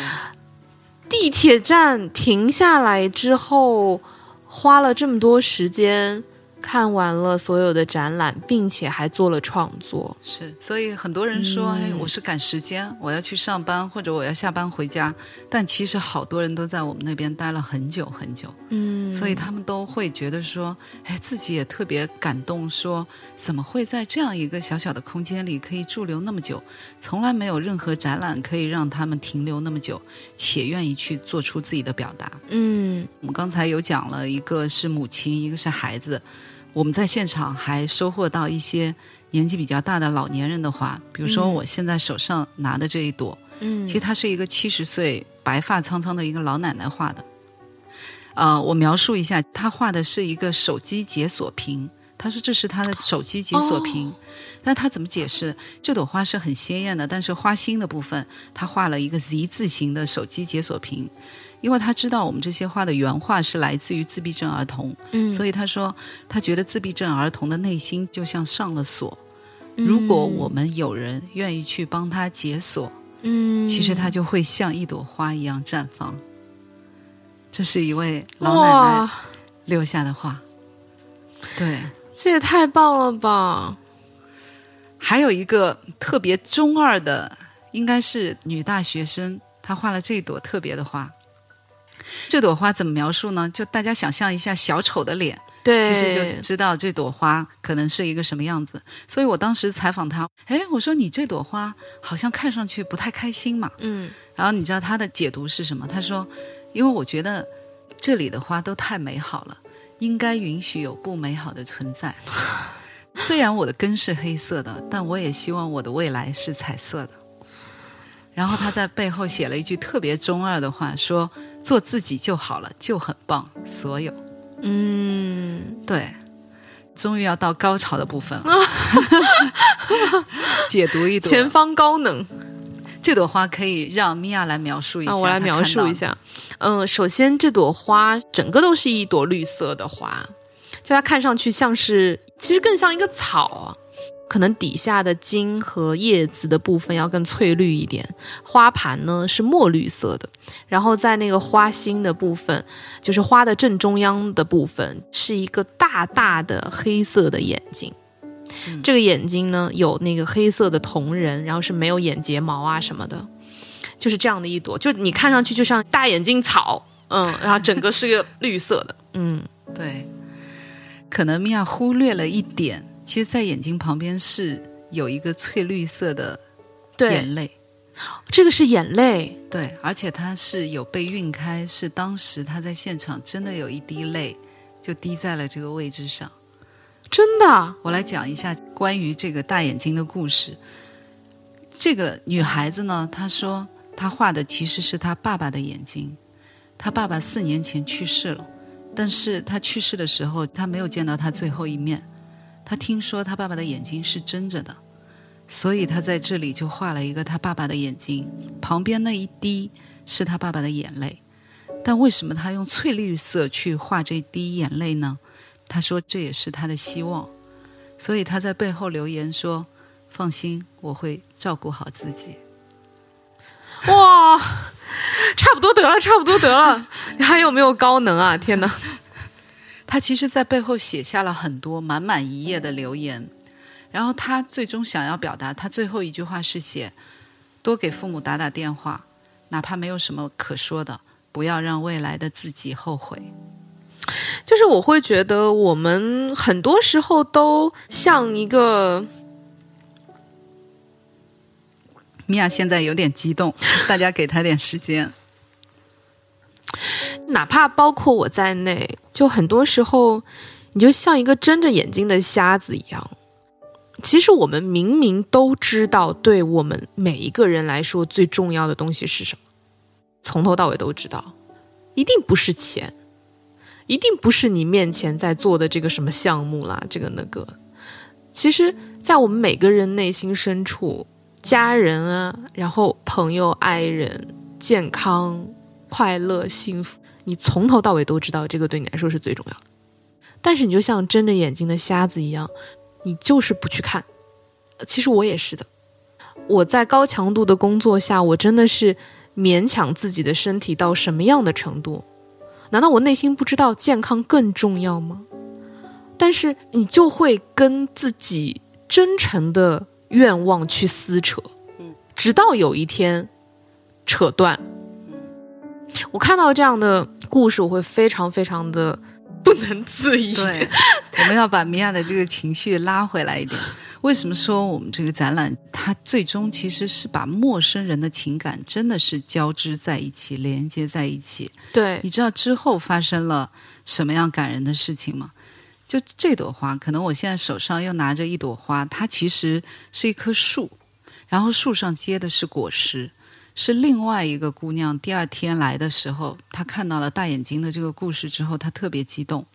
B: 地铁站停下来之后，花了这么多时间看完了所有的展览，并且还做了创作。
C: 是，所以很多人说，
B: 嗯
C: 哎，我是赶时间，我要去上班，或者我要下班回家。但其实好多人都在我们那边待了很久很久，
B: 嗯，
C: 所以他们都会觉得说，哎，自己也特别感动说，怎么会在这样一个小小的空间里可以驻留那么久？从来没有任何展览可以让他们停留那么久，且愿意去做出自己的表达。
B: 嗯
C: 我们刚才有讲了，一个是母亲，一个是孩子。我们在现场还收获到一些年纪比较大的老年人的花，比如说
B: 嗯
C: 我现在手上拿的这一朵，
B: 嗯，
C: 其实它是一个七十岁白发苍苍的一个老奶奶画的。呃，我描述一下，她画的是一个手机解锁屏。她说这是她的手机解锁屏，那她怎么解释？这朵花是很鲜艳的，但是花心的部分，她画了一个 Z 字形的手机解锁屏，因为他知道我们这些画的原画是来自于自闭症儿童，
B: 嗯，
C: 所以他说他觉得自闭症儿童的内心就像上了锁，如果我们有人愿意去帮他解锁，
B: 嗯，
C: 其实他就会像一朵花一样绽放。这是一位老奶奶，留下的话。对，
B: 这也太棒了吧！
C: 还有一个特别中二的，应该是女大学生，她画了这朵特别的花。这朵花怎么描述呢？就大家想象一下小丑的脸，
B: 对，
C: 其实就知道这朵花可能是一个什么样子。所以我当时采访他，哎，我说你这朵花好像看上去不太开心嘛。
B: 嗯
C: 然后你知道他的解读是什么？他说：“因为我觉得这里的花都太美好了，应该允许有不美好的存在。虽然我的根是黑色的，但我也希望我的未来是彩色的。”然后他在背后写了一句特别中二的话，说：“做自己就好了，就很棒。”所有
B: 嗯，
C: 对，终于要到高潮的部分了，解读一朵
B: 前方高能
C: 这朵花，可以让米娅来描述一下。
B: 啊，我来描述一。下。嗯，首先这朵花整个都是一朵绿色的花，就它看上去像是，其实更像一个草啊。可能底下的茎和叶子的部分要更翠绿一点，花盘呢是墨绿色的，然后在那个花心的部分，就是花的正中央的部分，是一个大大的黑色的眼睛。这个眼睛呢有那个黑色的瞳仁，然后是没有眼睫毛啊什么的，就是这样的一朵，就你看上去就像大眼睛草，嗯，然后整个是个绿色的，嗯，
C: 对，可能米娅忽略了一点，其实，在眼睛旁边是有一个翠绿色的，眼泪，
B: 这个是眼泪，
C: 对，而且它是有被晕开，是当时他在现场真的有一滴泪就滴在了这个位置上。
B: 真的，
C: 我来讲一下关于这个大眼睛的故事。这个女孩子呢，她说她画的其实是她爸爸的眼睛，她爸爸四年前去世了，但是她去世的时候，她没有见到他最后一面。他听说他爸爸的眼睛是睁着的，所以他在这里就画了一个他爸爸的眼睛，旁边那一滴是他爸爸的眼泪。但为什么他用翠绿色去画这滴眼泪呢？他说这也是他的希望，所以他在背后留言说：“放心，我会照顾好自己。
B: 哇，差不多得了，差不多得了，你 还有没有高能啊？天哪，”
C: 他其实，在背后写下了很多满满一页的留言，然后他最终想要表达，他最后一句话是写：“多给父母打打电话，哪怕没有什么可说的，不要让未来的自己后悔。
B: 就是我会觉得我们很多时候都像一个，”
C: 米娅现在有点激动，大家给她点时间。
B: 哪怕包括我在内，就很多时候，你就像一个睁着眼睛的瞎子一样。其实我们明明都知道，对我们每一个人来说最重要的东西是什么，从头到尾都知道，一定不是钱，一定不是你面前在做的这个什么项目啦，这个那个。其实，在我们每个人内心深处，家人啊，然后朋友、爱人、健康、快乐、幸福，你从头到尾都知道，这个对你来说是最重要的。但是，你就像睁着眼睛的瞎子一样。你就是不去看，其实我也是的。我在高强度的工作下，我真的是勉强自己的身体到什么样的程度？难道我内心不知道健康更重要吗？但是你就会跟自己真诚的愿望去撕扯，直到有一天扯断。我看到这样的故事，我会非常非常的。不能自已。
C: 对，我们要把米娅的这个情绪拉回来一点。为什么说我们这个展览，它最终其实是把陌生人的情感真的是交织在一起，连接在一起。
B: 对，
C: 你知道之后发生了什么样感人的事情吗？就这朵花，可能我现在手上又拿着一朵花，它其实是一棵树，然后树上结的是果实。是另外一个姑娘，第二天来的时候，她看到了大眼睛的这个故事之后，她特别激动。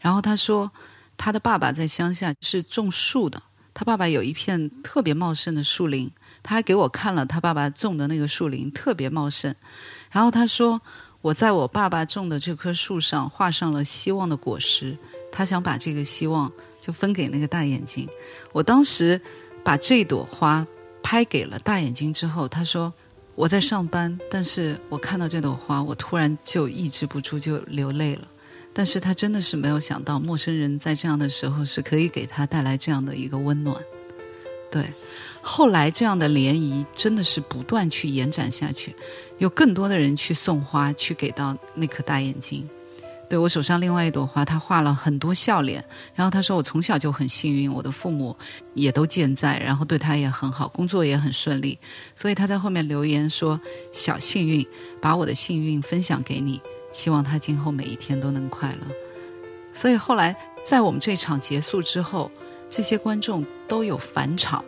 C: 然后她说，她的爸爸在乡下是种树的，她爸爸有一片特别茂盛的树林，他还给我看了他爸爸种的那个树林，特别茂盛。然后他说，我在我爸爸种的这棵树上画上了希望的果实，他想把这个希望就分给那个大眼睛。我当时把这朵花拍给了大眼睛之后，他说。我在上班，但是我看到这朵花，我突然就抑制不住就流泪了。但是他真的是没有想到，陌生人在这样的时候是可以给他带来这样的一个温暖。对，后来这样的涟漪真的是不断去延展下去，有更多的人去送花，去给到那颗大眼睛。对我手上另外一朵花，他画了很多笑脸。然后他说：“我从小就很幸运，我的父母也都健在，然后对他也很好，工作也很顺利。所以他在后面留言说：‘小幸运，把我的幸运分享给你，希望他今后每一天都能快乐。’所以后来在我们这场结束之后，这些观众都有返场。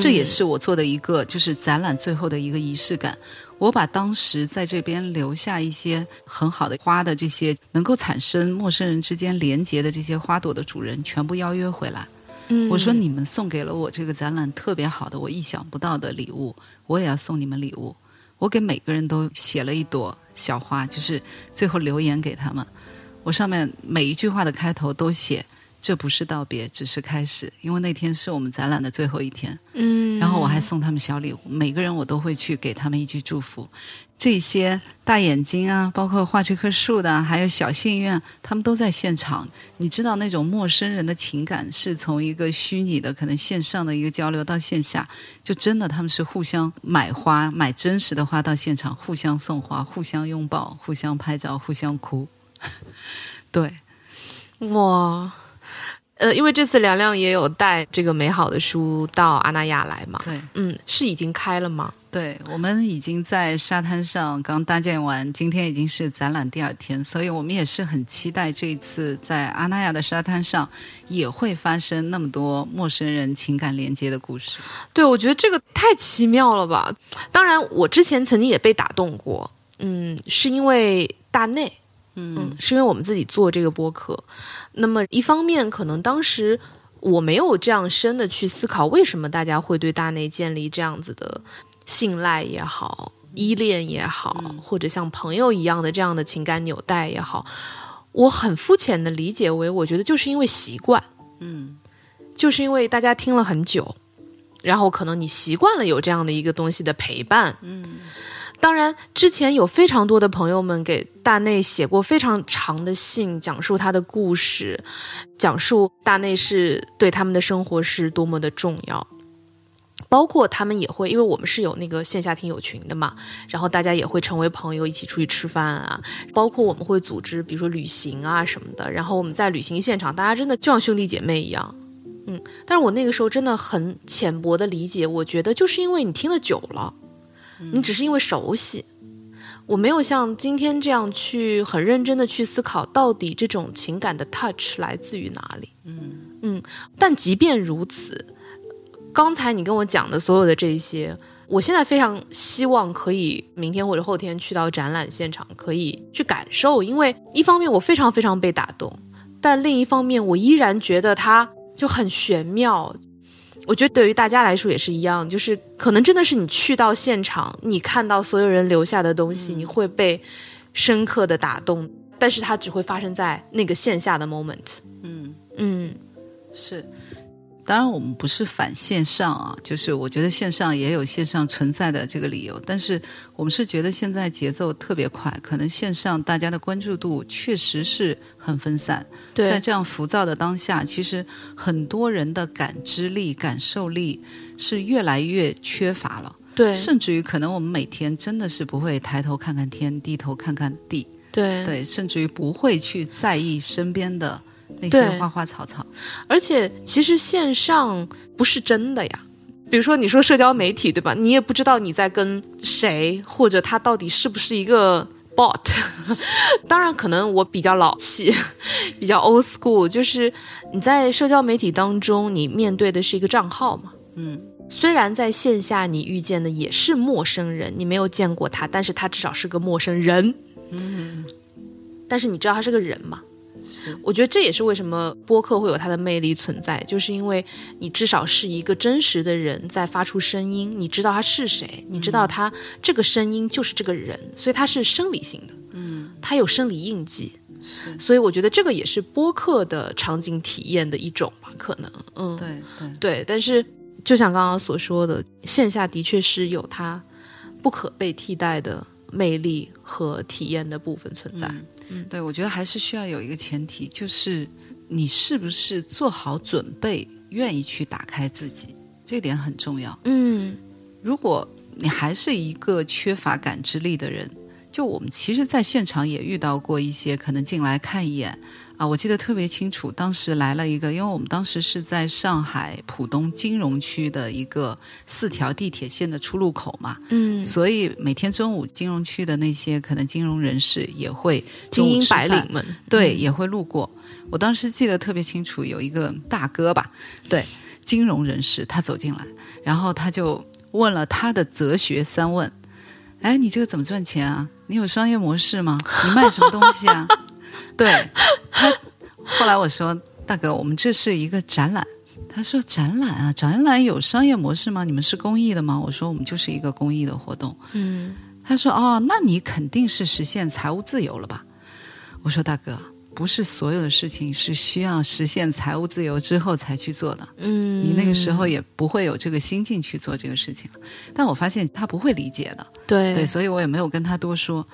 C: 这也是我做的一个，就是展览最后的一个仪式感。”我把当时在这边留下一些很好的花的这些能够产生陌生人之间连结的这些花朵的主人全部邀约回来。
B: 嗯，
C: 我说你们送给了我这个展览特别好的我意想不到的礼物，我也要送你们礼物。我给每个人都写了一朵小花，就是最后留言给他们。我上面每一句话的开头都写。这不是道别，只是开始。因为那天是我们展览的最后一天，
B: 嗯，
C: 然后我还送他们小礼物，每个人我都会去给他们一句祝福。这些大眼睛啊，包括画这棵树的，还有小幸运，他们都在现场。你知道那种陌生人的情感，是从一个虚拟的可能线上的一个交流到线下，就真的他们是互相买花，买真实的花到现场，互相送花，互相拥抱，互相拍照，互相哭。对，
B: 哇。呃，因为这次凉凉也有带这个美好的书到阿那亚来嘛，
C: 对，
B: 嗯，是已经开了吗？
C: 对，我们已经在沙滩上刚搭建完，今天已经是展览第二天，所以我们也是很期待这一次在阿那亚的沙滩上也会发生那么多陌生人情感连接的故事。
B: 对，我觉得这个太奇妙了吧！当然，我之前曾经也被打动过，嗯，是因为大内。嗯，是因为我们自己做这个播客，那么一方面可能当时我没有这样深的去思考，为什么大家会对大内建立这样子的信赖也好、依恋也好，或者像朋友一样的这样的情感纽带也好，我很肤浅的理解为，我觉得就是因为习惯，
C: 嗯，
B: 就是因为大家听了很久，然后可能你习惯了有这样的一个东西的陪伴，
C: 嗯。
B: 当然，之前有非常多的朋友们给大内写过非常长的信，讲述他的故事，讲述大内是对他们的生活是多么的重要。包括他们也会，因为我们是有那个线下听友群的嘛，然后大家也会成为朋友，一起出去吃饭啊。包括我们会组织，比如说旅行啊什么的。然后我们在旅行现场，大家真的就像兄弟姐妹一样。嗯，但是我那个时候真的很浅薄的理解，我觉得就是因为你听得久了。你只是因为熟悉，我没有像今天这样去很认真的去思考，到底这种情感的 touch 来自于哪里？
C: 嗯嗯
B: 但即便如此，刚才你跟我讲的所有的这些，我现在非常希望可以明天或者后天去到展览现场，可以去感受。因为一方面我非常非常被打动，但另一方面我依然觉得它就很玄妙。我觉得对于大家来说也是一样，就是可能真的是你去到现场，你看到所有人留下的东西，你会被深刻的打动，但是它只会发生在那个线下的 moment。
C: 嗯，
B: 嗯
C: 是。当然，我们不是反线上啊，就是我觉得线上也有线上存在的这个理由，但是我们是觉得现在节奏特别快，可能线上大家的关注度确实是很分散。在，这样浮躁的当下，其实很多人的感知力、感受力是越来越缺乏了，
B: 对，
C: 甚至于可能我们每天真的是不会抬头看看天，低头看看地，
B: 对，
C: 对，甚至于不会去在意身边的那些花花草草。
B: 而且其实线上不是真的呀。比如说，你说社交媒体对吧？你也不知道你在跟谁，或者他到底是不是一个 bot。当然，可能我比较老气，比较 old school，就是你在社交媒体当中，你面对的是一个账号嘛。
C: 嗯，
B: 虽然在线下你遇见的也是陌生人，你没有见过他，但是他至少是个陌生人。嗯，但是你知道他是个人嘛？
C: 是。
B: 我觉得这也是为什么播客会有它的魅力存在，就是因为你至少是一个真实的人在发出声音，你知道他是谁，你知道他这个声音就是这个人，所以他是生理性的，嗯，他有生理印记，
C: 是，
B: 所以我觉得这个也是播客的场景体验的一种吧，可能，嗯，
C: 对对。
B: 对，但是就像刚刚所说的，线下的确是有它不可被替代的魅力和体验的部分存在。
C: 嗯对，我觉得还是需要有一个前提，就是你是不是做好准备，愿意去打开自己，这点很重要。
B: 嗯
C: 如果你还是一个缺乏感知力的人，就我们其实，在现场也遇到过一些可能进来看一眼啊，我记得特别清楚，当时来了一个，因为我们当时是在上海浦东金融区的一个四条地铁线的出入口嘛，
B: 嗯，
C: 所以每天中午金融区的那些可能金融人士也会
B: 精英白领们，
C: 对，也会路过。我当时记得特别清楚，有一个大哥吧，对，金融人士，他走进来，然后他就问了他的哲学三问：哎，你这个怎么赚钱啊？你有商业模式吗？你卖什么东西啊？对 他，后来我说大哥，我们这是一个展览。他说展览啊，展览有商业模式吗？你们是公益的吗？我说我们就是一个公益的活动。
B: 嗯
C: 他说：“哦，那你肯定是实现财务自由了吧？”我说：“大哥，不是所有的事情是需要实现财务自由之后才去做的。
B: 嗯，
C: 你那个时候也不会有这个心境去做这个事情了。但我发现他不会理解的，
B: 对
C: 对，所以我也没有跟他多说。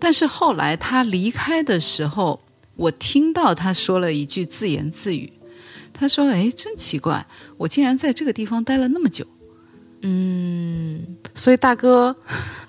C: 但是后来他离开的时候，我听到他说了一句自言自语，他说：‘哎，真奇怪，我竟然在这个地方待了那么久。’
B: 嗯，所以大哥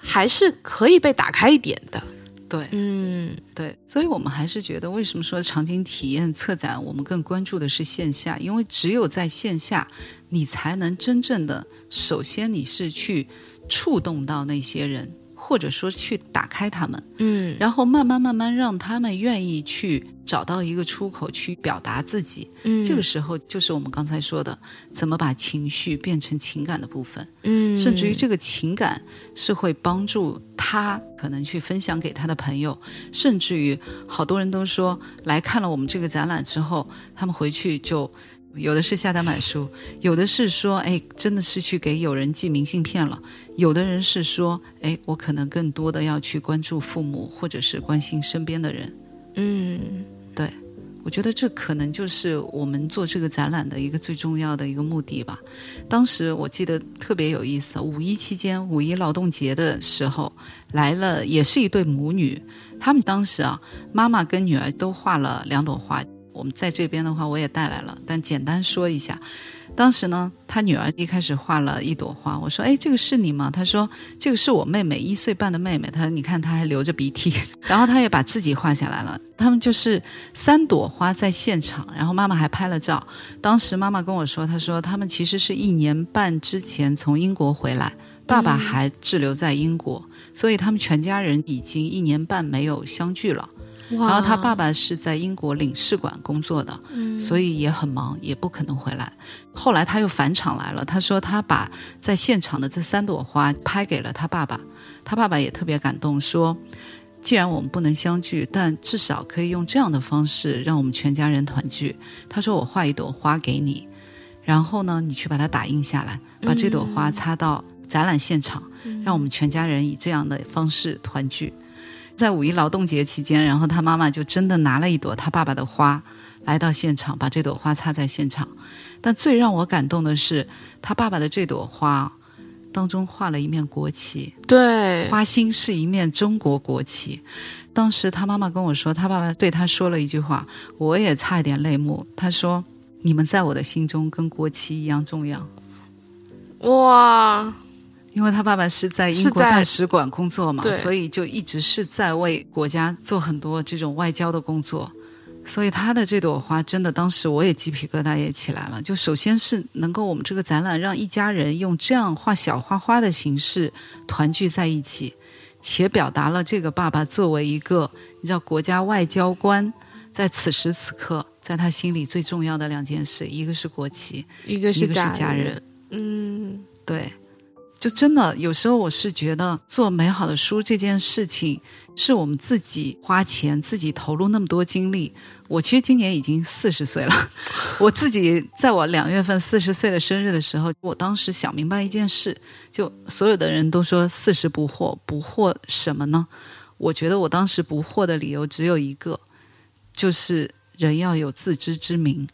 B: 还是可以被打开一点的。
C: 对，
B: 嗯
C: 对，所以我们还是觉得，为什么说场景体验策展，我们更关注的是线下？因为只有在线下，你才能真正的，首先你是去触动到那些人，或者说去打开他们，
B: 嗯。
C: 然后慢慢慢慢让他们愿意去找到一个出口去表达自己。
B: 嗯，
C: 这个时候就是我们刚才说的，怎么把情绪变成情感的部分。
B: 嗯，
C: 甚至于这个情感是会帮助他可能去分享给他的朋友，甚至于好多人都说来看了我们这个展览之后，他们回去就有的是下单买书，有的是说哎真的是去给友人寄明信片了，有的人是说哎我可能更多的要去关注父母或者是关心身边的人，
B: 嗯
C: 对。我觉得这可能就是我们做这个展览的一个最重要的一个目的吧。当时我记得特别有意思，五一期间，五一劳动节的时候来了，也是一对母女。他们当时啊，妈妈跟女儿都画了两朵花。我们在这边的话，我也带来了，但简单说一下。当时呢，他女儿一开始画了一朵花，我说：“哎，这个是你吗？”他说：“这个是我妹妹，一岁半的妹妹。”他说：“你看，她还流着鼻涕。”然后他也把自己画下来了。他们就是三朵花在现场，然后妈妈还拍了照。当时妈妈跟我说：“她说他们其实是一年半之前从英国回来，爸爸还滞留在英国，所以他们全家人已经一年半没有相聚了。”
B: 哇
C: 然后他爸爸是在英国领事馆工作的，所以也很忙，也不可能回来。后来他又返场来了，他说他把在现场的这三朵花拍给了他爸爸，他爸爸也特别感动，说。既然我们不能相聚，但至少可以用这样的方式让我们全家人团聚。他说：“我画一朵花给你，然后呢，你去把它打印下来，把这朵花插到展览现场，让我们全家人以这样的方式团聚。”在五一劳动节期间，然后他妈妈就真的拿了一朵他爸爸的花来到现场，把这朵花插在现场。但最让我感动的是，他爸爸的这朵花当中画了一面国旗，
B: 对，
C: 花心是一面中国国旗。当时他妈妈跟我说，他爸爸对他说了一句话，我也差一点泪目。他说：“你们在我的心中跟国旗一样重要。”
B: 哇，
C: 因为他爸爸是在英国大使馆工作嘛
B: 对，
C: 所以就一直是在为国家做很多这种外交的工作。所以他的这朵花真的，当时我也鸡皮疙瘩也起来了。就首先是能够我们这个展览让一家人用这样画小花花的形式团聚在一起，且表达了这个爸爸作为一个你知道国家外交官，在此时此刻在他心里最重要的两件事，一个是国旗，
B: 一个是家
C: 人，
B: 嗯，
C: 对，就真的有时候我是觉得做美好的书这件事情，是我们自己花钱、自己投入那么多精力。我其实今年已经四十岁了，我自己在我两月份四十岁的生日的时候，我当时想明白一件事，就所有的人都说四十不惑，不惑什么呢？我觉得我当时不惑的理由只有一个，就是人要有自知之明。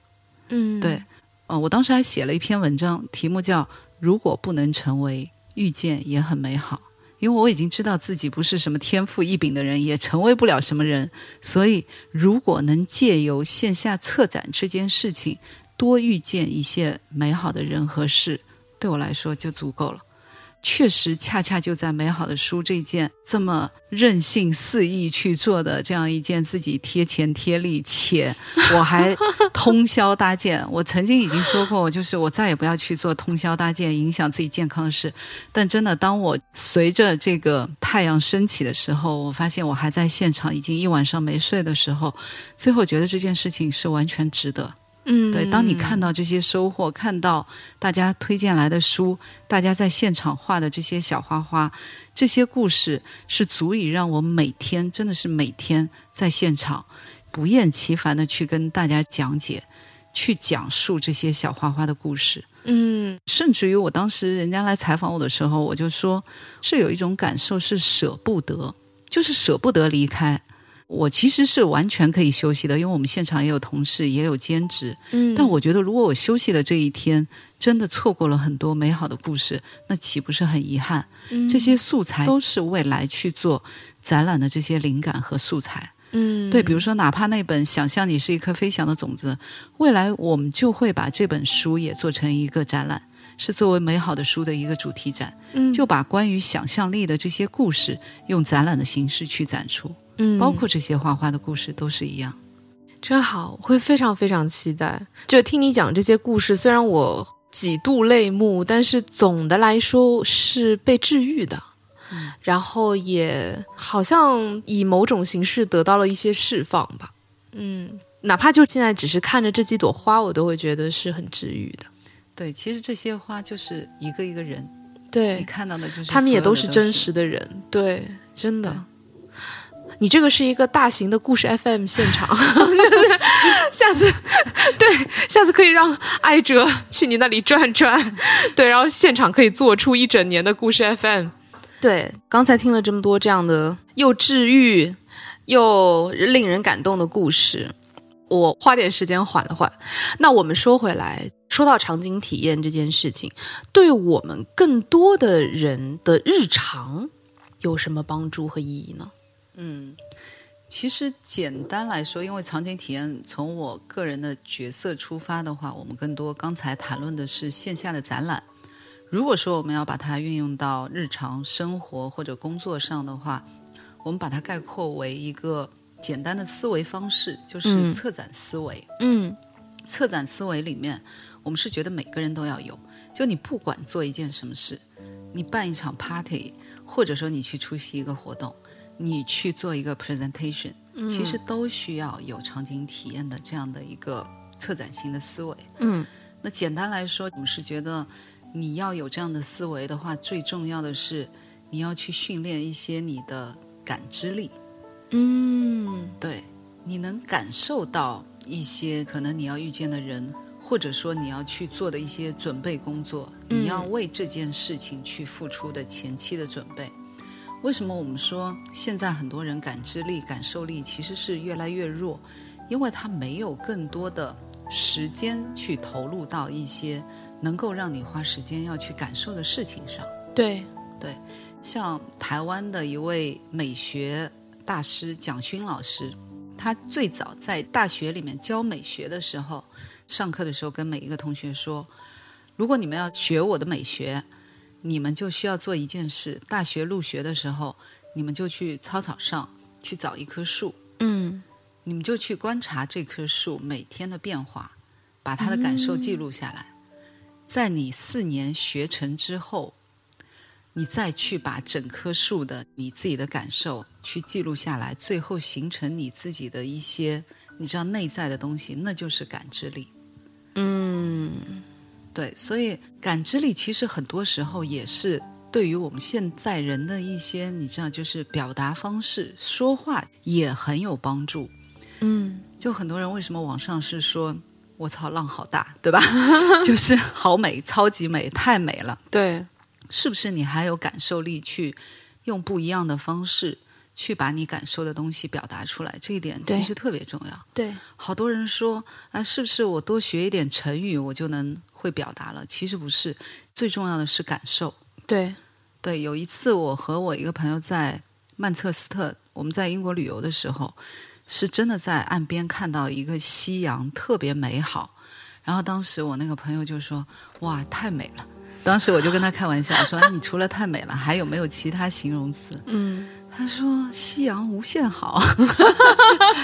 B: 嗯，
C: 对，呃，我当时还写了一篇文章，题目叫“如果不能成为，遇见也很美好”。因为我已经知道自己不是什么天赋异禀的人，也成为不了什么人，所以如果能借由线下策展这件事情，多遇见一些美好的人和事，对我来说就足够了。确实，恰恰就在美好的书这件这么任性肆意去做的这样一件自己贴钱贴力，且我还通宵搭建。我曾经已经说过，就是我再也不要去做通宵搭建影响自己健康的事。但真的，当我随着这个太阳升起的时候，我发现我还在现场，已经一晚上没睡的时候，最后觉得这件事情是完全值得。
B: 嗯，
C: 对，当你看到这些收获，看到大家推荐来的书，大家在现场画的这些小花花，这些故事是足以让我每天真的是每天在现场不厌其烦的去跟大家讲解，去讲述这些小花花的故事。
B: 嗯
C: 甚至于我当时人家来采访我的时候，我就说是有一种感受是舍不得，就是舍不得离开。我其实是完全可以休息的，因为我们现场也有同事，也有兼职。
B: 嗯，
C: 但我觉得，如果我休息的这一天真的错过了很多美好的故事，那岂不是很遗憾？
B: 嗯
C: 这些素材都是未来去做展览的这些灵感和素材。
B: 嗯
C: 对，比如说，哪怕那本《想象你是一颗飞翔的种子》，未来我们就会把这本书也做成一个展览，是作为美好的书的一个主题展，
B: 嗯
C: 就把关于想象力的这些故事用展览的形式去展出，
B: 嗯
C: 包括这些画画的故事都是一样。
B: 真好，我会非常非常期待。就听你讲这些故事，虽然我几度泪目，但是总的来说是被治愈的。然后也好像以某种形式得到了一些释放吧。嗯，哪怕就现在只是看着这几朵花，我都会觉得是很治愈的。
C: 对，其实这些花就是一个一个人，
B: 对你，
C: 看到的就是
B: 他们也都是真实的人。对，真的。你这个是一个大型的故事 FM 现场，就是下次对，下次可以让艾哲去你那里转转，对，然后现场可以做出一整年的故事 FM。对，刚才听了这么多这样的又治愈又令人感动的故事，我花点时间缓了缓。那我们说回来，说到场景体验这件事情，对我们更多的人的日常有什么帮助和意义呢？
C: 嗯，其实简单来说，因为场景体验从我个人的角色出发的话，我们更多刚才谈论的是线下的展览。如果说我们要把它运用到日常生活或者工作上的话，我们把它概括为一个简单的思维方式，就是
B: 嗯
C: 策展思维。
B: 嗯
C: 策展思维里面，我们是觉得每个人都要有。就你不管做一件什么事，你办一场 party，或者说你去出席一个活动，你去做一个 presentation，、其实都需要有场景体验的这样的一个策展型的思维。
B: 嗯
C: 那简单来说，我们是觉得你要有这样的思维的话，最重要的是你要去训练一些你的感知力。
B: 嗯
C: 对，你能感受到一些可能你要遇见的人，或者说你要去做的一些准备工作，
B: 嗯
C: 你要为这件事情去付出的前期的准备。为什么我们说现在很多人感知力、感受力其实是越来越弱？因为他没有更多的时间去投入到一些能够让你花时间要去感受的事情上。
B: 对，
C: 像台湾的一位美学大师蒋勋老师，他最早在大学里面教美学的时候，上课的时候跟每一个同学说，如果你们要学我的美学，你们就需要做一件事：大学入学的时候，你们就去操场上去找一棵树，
B: 嗯
C: 你们就去观察这棵树每天的变化，把它的感受记录下来。在你四年学成之后，你再去把整棵树的你自己的感受去记录下来，最后形成你自己的一些你知道内在的东西，那就是感知力。
B: 嗯
C: 对，所以感知力其实很多时候也是对于我们现在人的一些你知道，就是表达方式、说话也很有帮助。
B: 嗯
C: 就很多人为什么网上是说“我操，浪好大”，对吧？就是好美，超级美，太美了，
B: 对，
C: 是不是？你还有感受力去用不一样的方式去把你感受的东西表达出来，这一点其实特别重要。
B: 对，
C: 好多人说啊，是不是我多学一点成语，我就能会表达了？其实不是，最重要的是感受。
B: 对，
C: 对，有一次我和我一个朋友在曼彻斯特，我们在英国旅游的时候，是真的在岸边看到一个夕阳，特别美好。然后当时我那个朋友就说：“哇，太美了！”当时我就跟他开玩笑说：“哎你除了太美了，还有没有其他形容词？”
B: 嗯
C: 他说：“夕阳无限好。”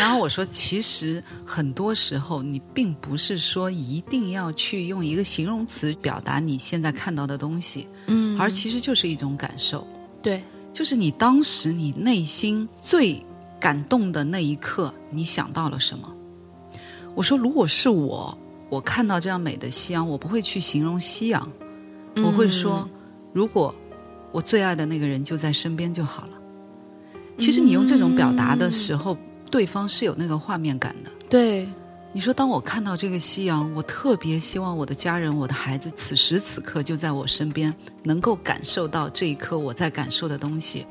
C: 然后我说：“其实很多时候，你并不是说一定要去用一个形容词表达你现在看到的东西，
B: 嗯，
C: 而其实就是一种感受，
B: 对，
C: 就是你当时你内心最感动的那一刻，你想到了什么？”我说：“如果是我，我看到这样美的夕阳，我不会去形容夕阳，我会说，如果我最爱的那个人就在身边就好了。其实你用这种表达的时候，对方是有那个画面感的。
B: 对，
C: 你说，当我看到这个夕阳，我特别希望我的家人、我的孩子此时此刻就在我身边，能够感受到这一刻我在感受的东西，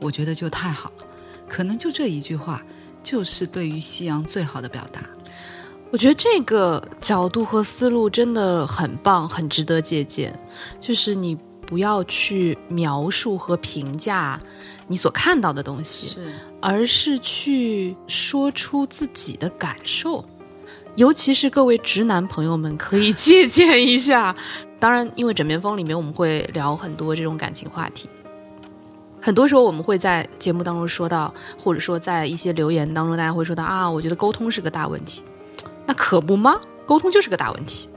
C: 我觉得就太好了。可能就这一句话，就是对于夕阳最好的表达。
B: 我觉得这个角度和思路真的很棒，很值得借鉴。就是你不要去描述和评价你所看到的东西，
C: 是，
B: 而是去说出自己的感受。尤其是各位直男朋友们，可以 借鉴一下。当然，因为枕边风里面我们会聊很多这种感情话题，很多时候我们会在节目当中说到，或者说在一些留言当中，大家会说到啊，我觉得沟通是个大问题。那可不吗？沟通就是个大问题。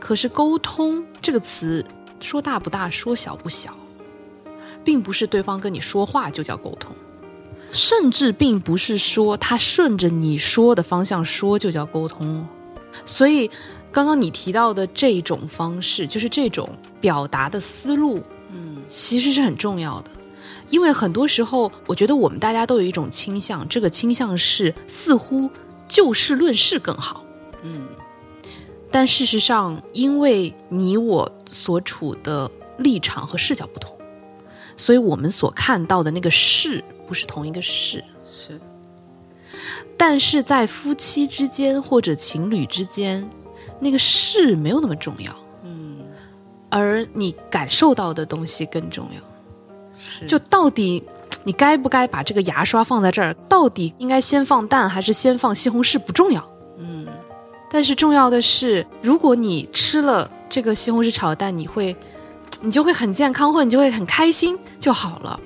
B: 可是“沟通”这个词说大不大，说小不小，并不是对方跟你说话就叫沟通，甚至并不是说他顺着你说的方向说就叫沟通哦。所以，刚刚你提到的这种方式，就是这种表达的思路，
C: 嗯，
B: 其实是很重要的。因为很多时候，我觉得我们大家都有一种倾向，这个倾向是似乎就事论事更好。
C: 嗯，
B: 但事实上，因为你我所处的立场和视角不同，所以我们所看到的那个事不是同一个事。
C: 是，
B: 但是在夫妻之间或者情侣之间，那个事没有那么重要，
C: 嗯，
B: 而你感受到的东西更重要。
C: 是，
B: 就到底你该不该把这个牙刷放在这儿？到底应该先放蛋还是先放西红柿？不重要。
C: 嗯，
B: 但是重要的是，如果你吃了这个西红柿炒蛋，你会，你就会很健康，或者你就会很开心就好了。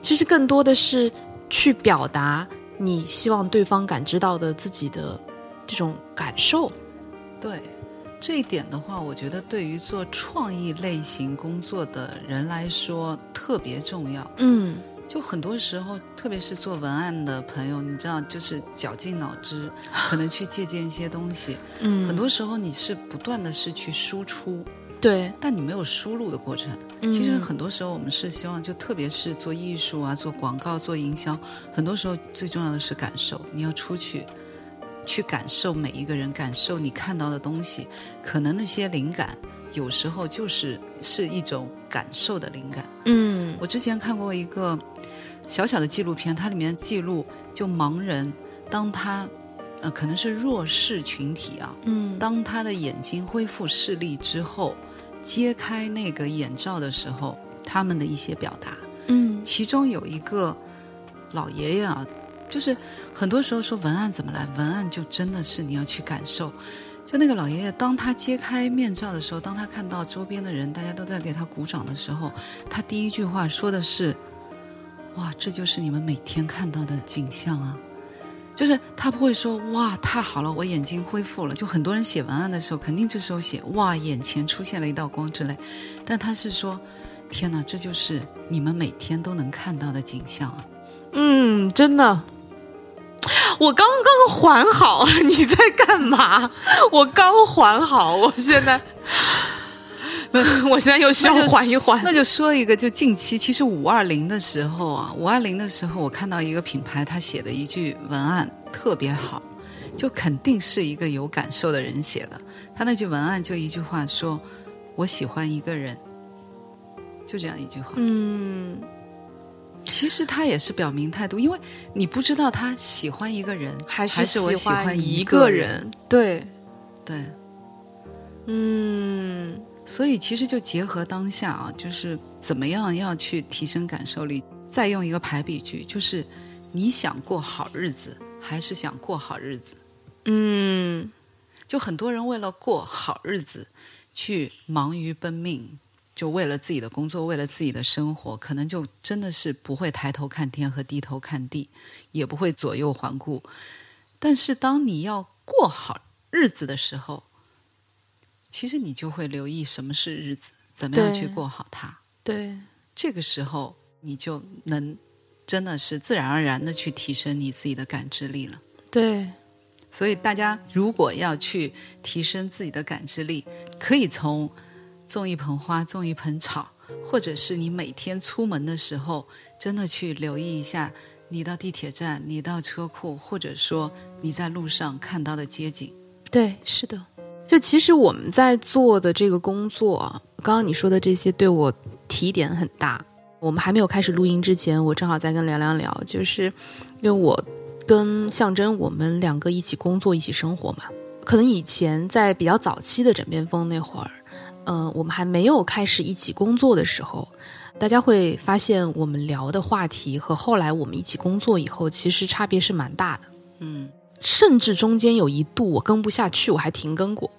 B: 其实更多的是去表达你希望对方感知到的自己的这种感受。
C: 对。这一点的话，我觉得对于做创意类型工作的人来说特别重要。
B: 嗯
C: 就很多时候，特别是做文案的朋友，你知道，就是绞尽脑汁，可能去借鉴一些东西。
B: 嗯
C: 很多时候你是不断的是去输出，
B: 对，
C: 但你没有输入的过程。
B: 嗯
C: 其实很多时候我们是希望，就特别是做艺术啊、做广告、做营销，很多时候最重要的是感受。你要出去，去感受每一个人，感受你看到的东西。可能那些灵感，有时候就是是一种感受的灵感。
B: 嗯
C: 我之前看过一个小小的纪录片，它里面记录就盲人，当他呃可能是弱势群体啊，
B: 嗯
C: 当他的眼睛恢复视力之后，揭开那个眼罩的时候，他们的一些表达。
B: 嗯
C: 其中有一个老爷爷啊，就是很多时候说文案怎么来，文案就真的是你要去感受。就那个老爷爷，当他揭开面罩的时候，当他看到周边的人大家都在给他鼓掌的时候，他第一句话说的是：“哇，这就是你们每天看到的景象啊！”就是他不会说“哇，太好了，我眼睛恢复了”。就很多人写文案的时候，肯定这时候写“哇，眼前出现了一道光”之类，但他是说：“天哪，这就是你们每天都能看到的景象啊！”
B: 嗯，真的。我刚刚还好，你在干嘛？我刚还好，我现在 我现在又需要缓一缓。
C: 那就说一个，就近期，其实五二零的时候啊，五二零的时候，我看到一个品牌他写的一句文案特别好，就肯定是一个有感受的人写的。他那句文案就一句话说：“我喜欢一个人。”就这样一句话。
B: 嗯
C: 其实他也是表明态度，因为你不知道他喜欢一个人
B: 还
C: 还是我喜欢
B: 一
C: 个
B: 人，对，
C: 对。
B: 嗯
C: 所以其实就结合当下啊，就是怎么样要去提升感受力。再用一个排比句，就是你想过好日子，还是想过好日子？
B: 嗯
C: 就很多人为了过好日子，去忙于奔命，就为了自己的工作，为了自己的生活，可能就真的是不会抬头看天和低头看地，也不会左右环顾。但是当你要过好日子的时候，其实你就会留意什么是日子，怎么样去过好它。
B: 对，
C: 这个时候，你就能真的是自然而然的去提升你自己的感知力了。
B: 对，
C: 所以大家如果要去提升自己的感知力，可以从种一盆花、种一盆草，或者是你每天出门的时候，真的去留意一下你到地铁站、你到车库，或者说你在路上看到的街景。
B: 对，是的。就其实我们在做的这个工作，刚刚你说的这些对我提点很大。我们还没有开始录音之前，我正好在跟凉凉聊，就是因为我跟象征我们两个一起工作、一起生活嘛。可能以前在比较早期的枕边风那会儿，嗯、我们还没有开始一起工作的时候，大家会发现我们聊的话题和后来我们一起工作以后，其实差别是蛮大的。
C: 嗯
B: 甚至中间有一度我跟不下去，我还停更过。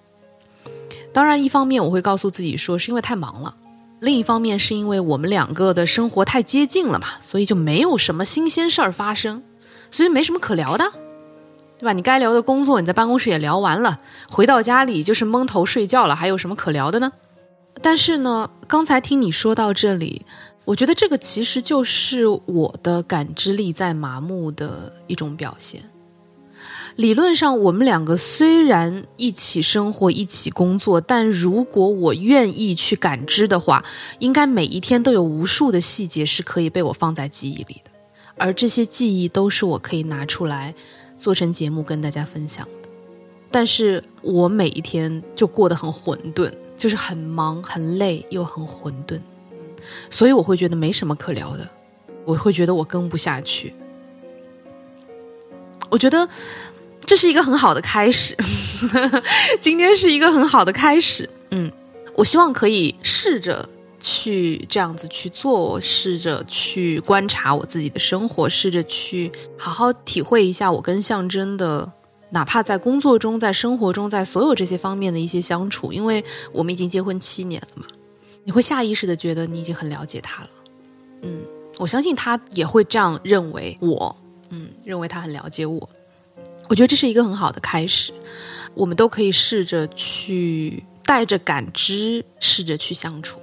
B: 当然，一方面我会告诉自己说是因为太忙了，另一方面是因为我们两个的生活太接近了嘛，所以就没有什么新鲜事儿发生，所以没什么可聊的，对吧？你该聊的工作你在办公室也聊完了，回到家里就是蒙头睡觉了，还有什么可聊的呢？但是呢，刚才听你说到这里，我觉得这个其实就是我的感知力在麻木的一种表现。理论上，我们两个虽然一起生活、一起工作，但如果我愿意去感知的话，应该每一天都有无数的细节是可以被我放在记忆里的，而这些记忆都是我可以拿出来做成节目跟大家分享的。但是我每一天就过得很混沌，就是很忙、很累又很混沌，所以我会觉得没什么可聊的，我会觉得我跟不下去。我觉得这是一个很好的开始，今天是一个很好的开始。嗯，我希望可以试着去这样子去做，试着去观察我自己的生活，试着去好好体会一下我跟象征的，哪怕在工作中、在生活中、在所有这些方面的一些相处，因为我们已经结婚七年了嘛，你会下意识的觉得你已经很了解他了。嗯，我相信他也会这样认为我。嗯，认为他很了解我，我觉得这是一个很好的开始。我们都可以试着去带着感知，试着去相处。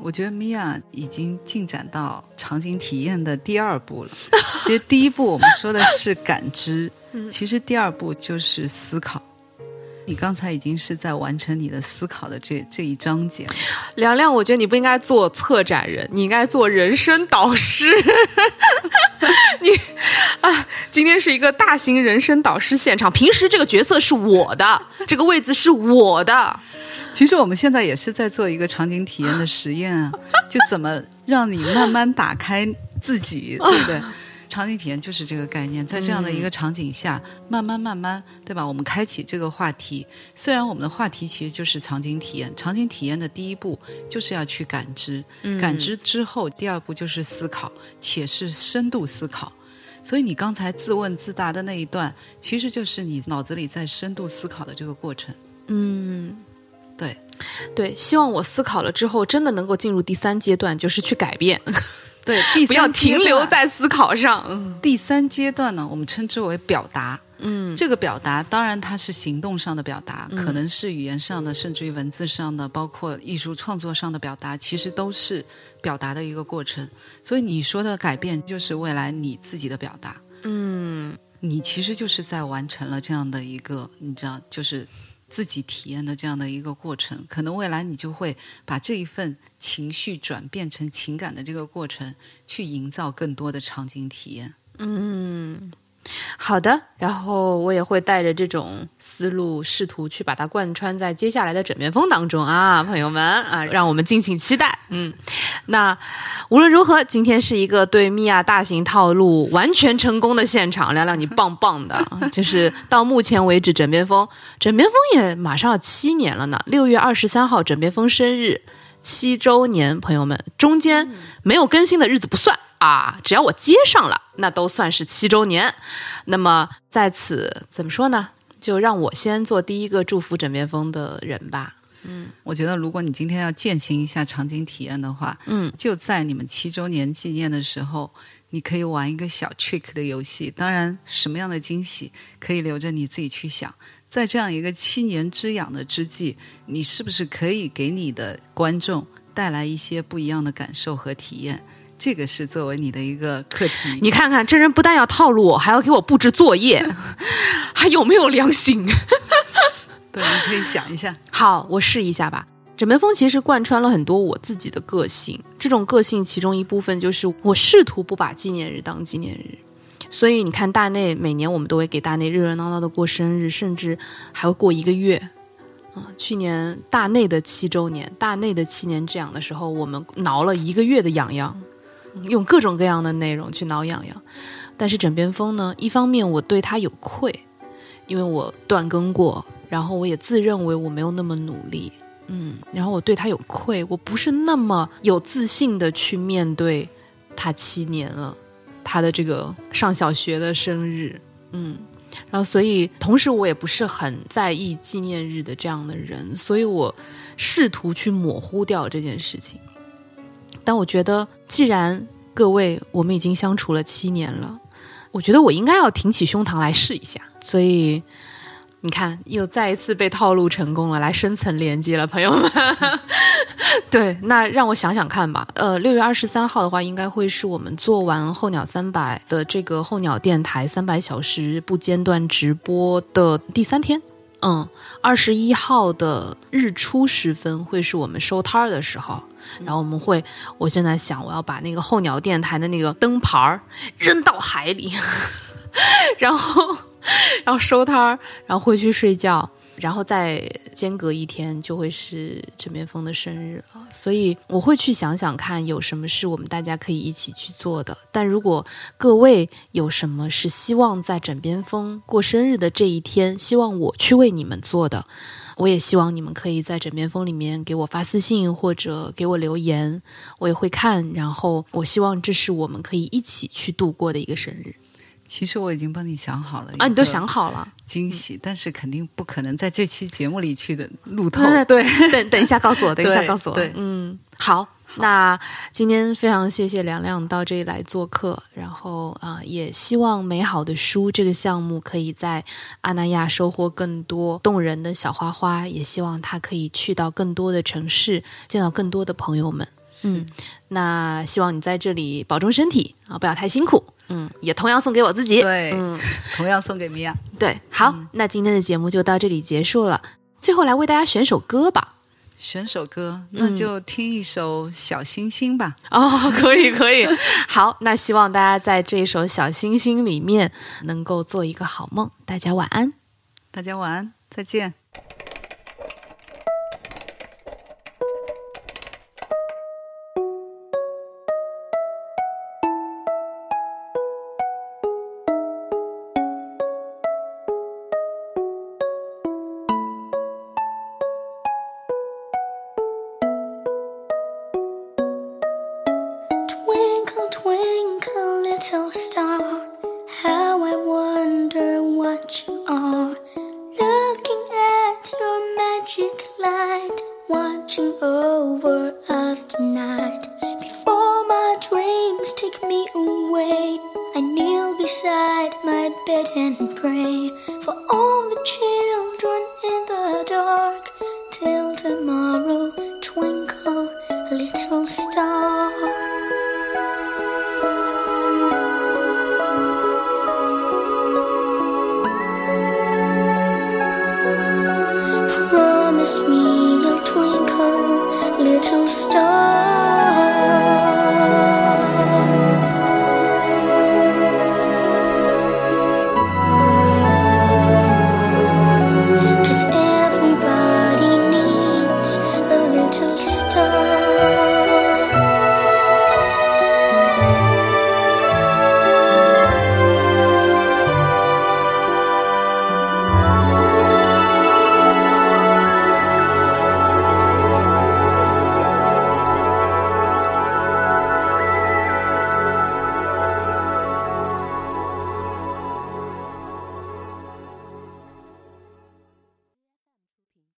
C: 我觉得米娅已经进展到场景体验的第二步了。其实第一步我们说的是感知，其实第二步就是思考。你刚才已经是在完成你的思考的这这一章节了。
B: 凉凉，我觉得你不应该做策展人，你应该做人生导师。你啊，今天是一个大型人生导师现场。平时这个角色是我的，这个位子是我的。
C: 其实我们现在也是在做一个场景体验的实验啊，就怎么让你慢慢打开自己，对不对？场景体验就是这个概念，在这样的一个场景下，慢慢慢慢，对吧？我们开启这个话题。虽然我们的话题其实就是场景体验，场景体验的第一步就是要去感知，感知之后，第二步就是思考，且是深度思考。所以你刚才自问自答的那一段，其实就是你脑子里在深度思考的这个过程。
B: 嗯，
C: 对，
B: 希望我思考了之后，真的能够进入第三阶段，就是去改变。
C: 对，第
B: 不要停留在思考上。
C: 第三阶段呢，我们称之为表达。
B: 嗯，
C: 这个表达当然它是行动上的表达，可能是语言上的，甚至于文字上的，包括艺术创作上的表达，其实都是表达的一个过程。所以你说的改变，就是未来你自己的表达。
B: 嗯，
C: 你其实就是在完成了这样的一个，你知道，就是自己体验的这样的一个过程。可能未来你就会把这一份情绪转变成情感的这个过程，去营造更多的场景体验。
B: 嗯好的。然后我也会带着这种思路，试图去把它贯穿在接下来的枕边风当中啊，朋友们啊，让我们敬请期待。嗯，那无论如何，今天是一个对米娅大型套路完全成功的现场，亮亮你棒棒的。就是到目前为止，枕边风，枕边风也马上要七年了呢。六月二十三号，枕边风生日。七周年，朋友们，中间没有更新的日子不算啊，只要我接上了，那都算是七周年。那么在此怎么说呢？就让我先做第一个祝福枕边风的人吧。
C: 嗯我觉得，如果你今天要践行一下场景体验的话，
B: 嗯，
C: 就在你们七周年纪念的时候，你可以玩一个小 trick 的游戏。当然，什么样的惊喜可以留着你自己去想。在这样一个七年之痒的之际，你是不是可以给你的观众带来一些不一样的感受和体验？这个是作为你的一个课题。
B: 你看看，这人不但要套路我，还要给我布置作业，还有没有良心？
C: 对，你可以想一下。
B: 好，我试一下吧。枕边风其实贯穿了很多我自己的个性，这种个性其中一部分就是我试图不把纪念日当纪念日。所以你看，大内每年我们都会给大内热热闹闹的过生日，甚至还会过一个月。啊，去年大内的七周年，大内的七年之痒的时候，我们挠了一个月的痒痒，用各种各样的内容去挠痒痒。但是枕边风呢，一方面我对他有愧，因为我断更过，然后我也自认为我没有那么努力，嗯，然后我对他有愧，我不是那么有自信的去面对他七年了。他的这个上小学的生日，嗯，然后所以同时我也不是很在意纪念日的这样的人，所以我试图去模糊掉这件事情。但我觉得，既然各位我们已经相处了七年了，我觉得我应该要挺起胸膛来试一下。所以你看，又再一次被套路成功了，来深层连接了，朋友们。对，那让我想想看吧。呃，六月二十三号的话，应该会是我们做完候鸟三百的这个候鸟电台三百小时不间断直播的第三天。嗯，二十一号的日出时分会是我们收摊儿的时候，然后我们会，我正在想，我要把那个候鸟电台的那个灯牌儿扔到海里，然后，然后收摊儿，然后回去睡觉。然后再间隔一天就会是枕边风的生日了，所以我会去想想看有什么是我们大家可以一起去做的。但如果各位有什么是希望在枕边风过生日的这一天，希望我去为你们做的，我也希望你们可以在枕边风里面给我发私信或者给我留言，我也会看。然后我希望这是我们可以一起去度过的一个生日
C: 其实我已经帮你想好了
B: 啊！你都想好了。
C: 惊喜，但是肯定不可能在这期节目里去的路 透。
B: 对，等等一下告诉我，等一下告诉我。
C: 对
B: 嗯，好。那今天非常谢谢梁亮到这里来做客然后啊也希望美好的书这个项目可以在阿那亚收获更多动人的小花花也希望他可以去到更多的城市见到更多的朋友们。嗯那希望你在这里保重身体啊不要太辛苦。嗯。也同样送给我自己。
A: 对
B: 嗯。
A: 同样送给米娅。
B: 对好那今天的节目就到这里结束了。最后来为大家选首歌吧。
A: 选首歌，那就听一首小星星吧。
B: 哦，可以可以。好，那希望大家在这首小星星里面能够做一个好梦。大家晚安。
A: 大家晚安，再见。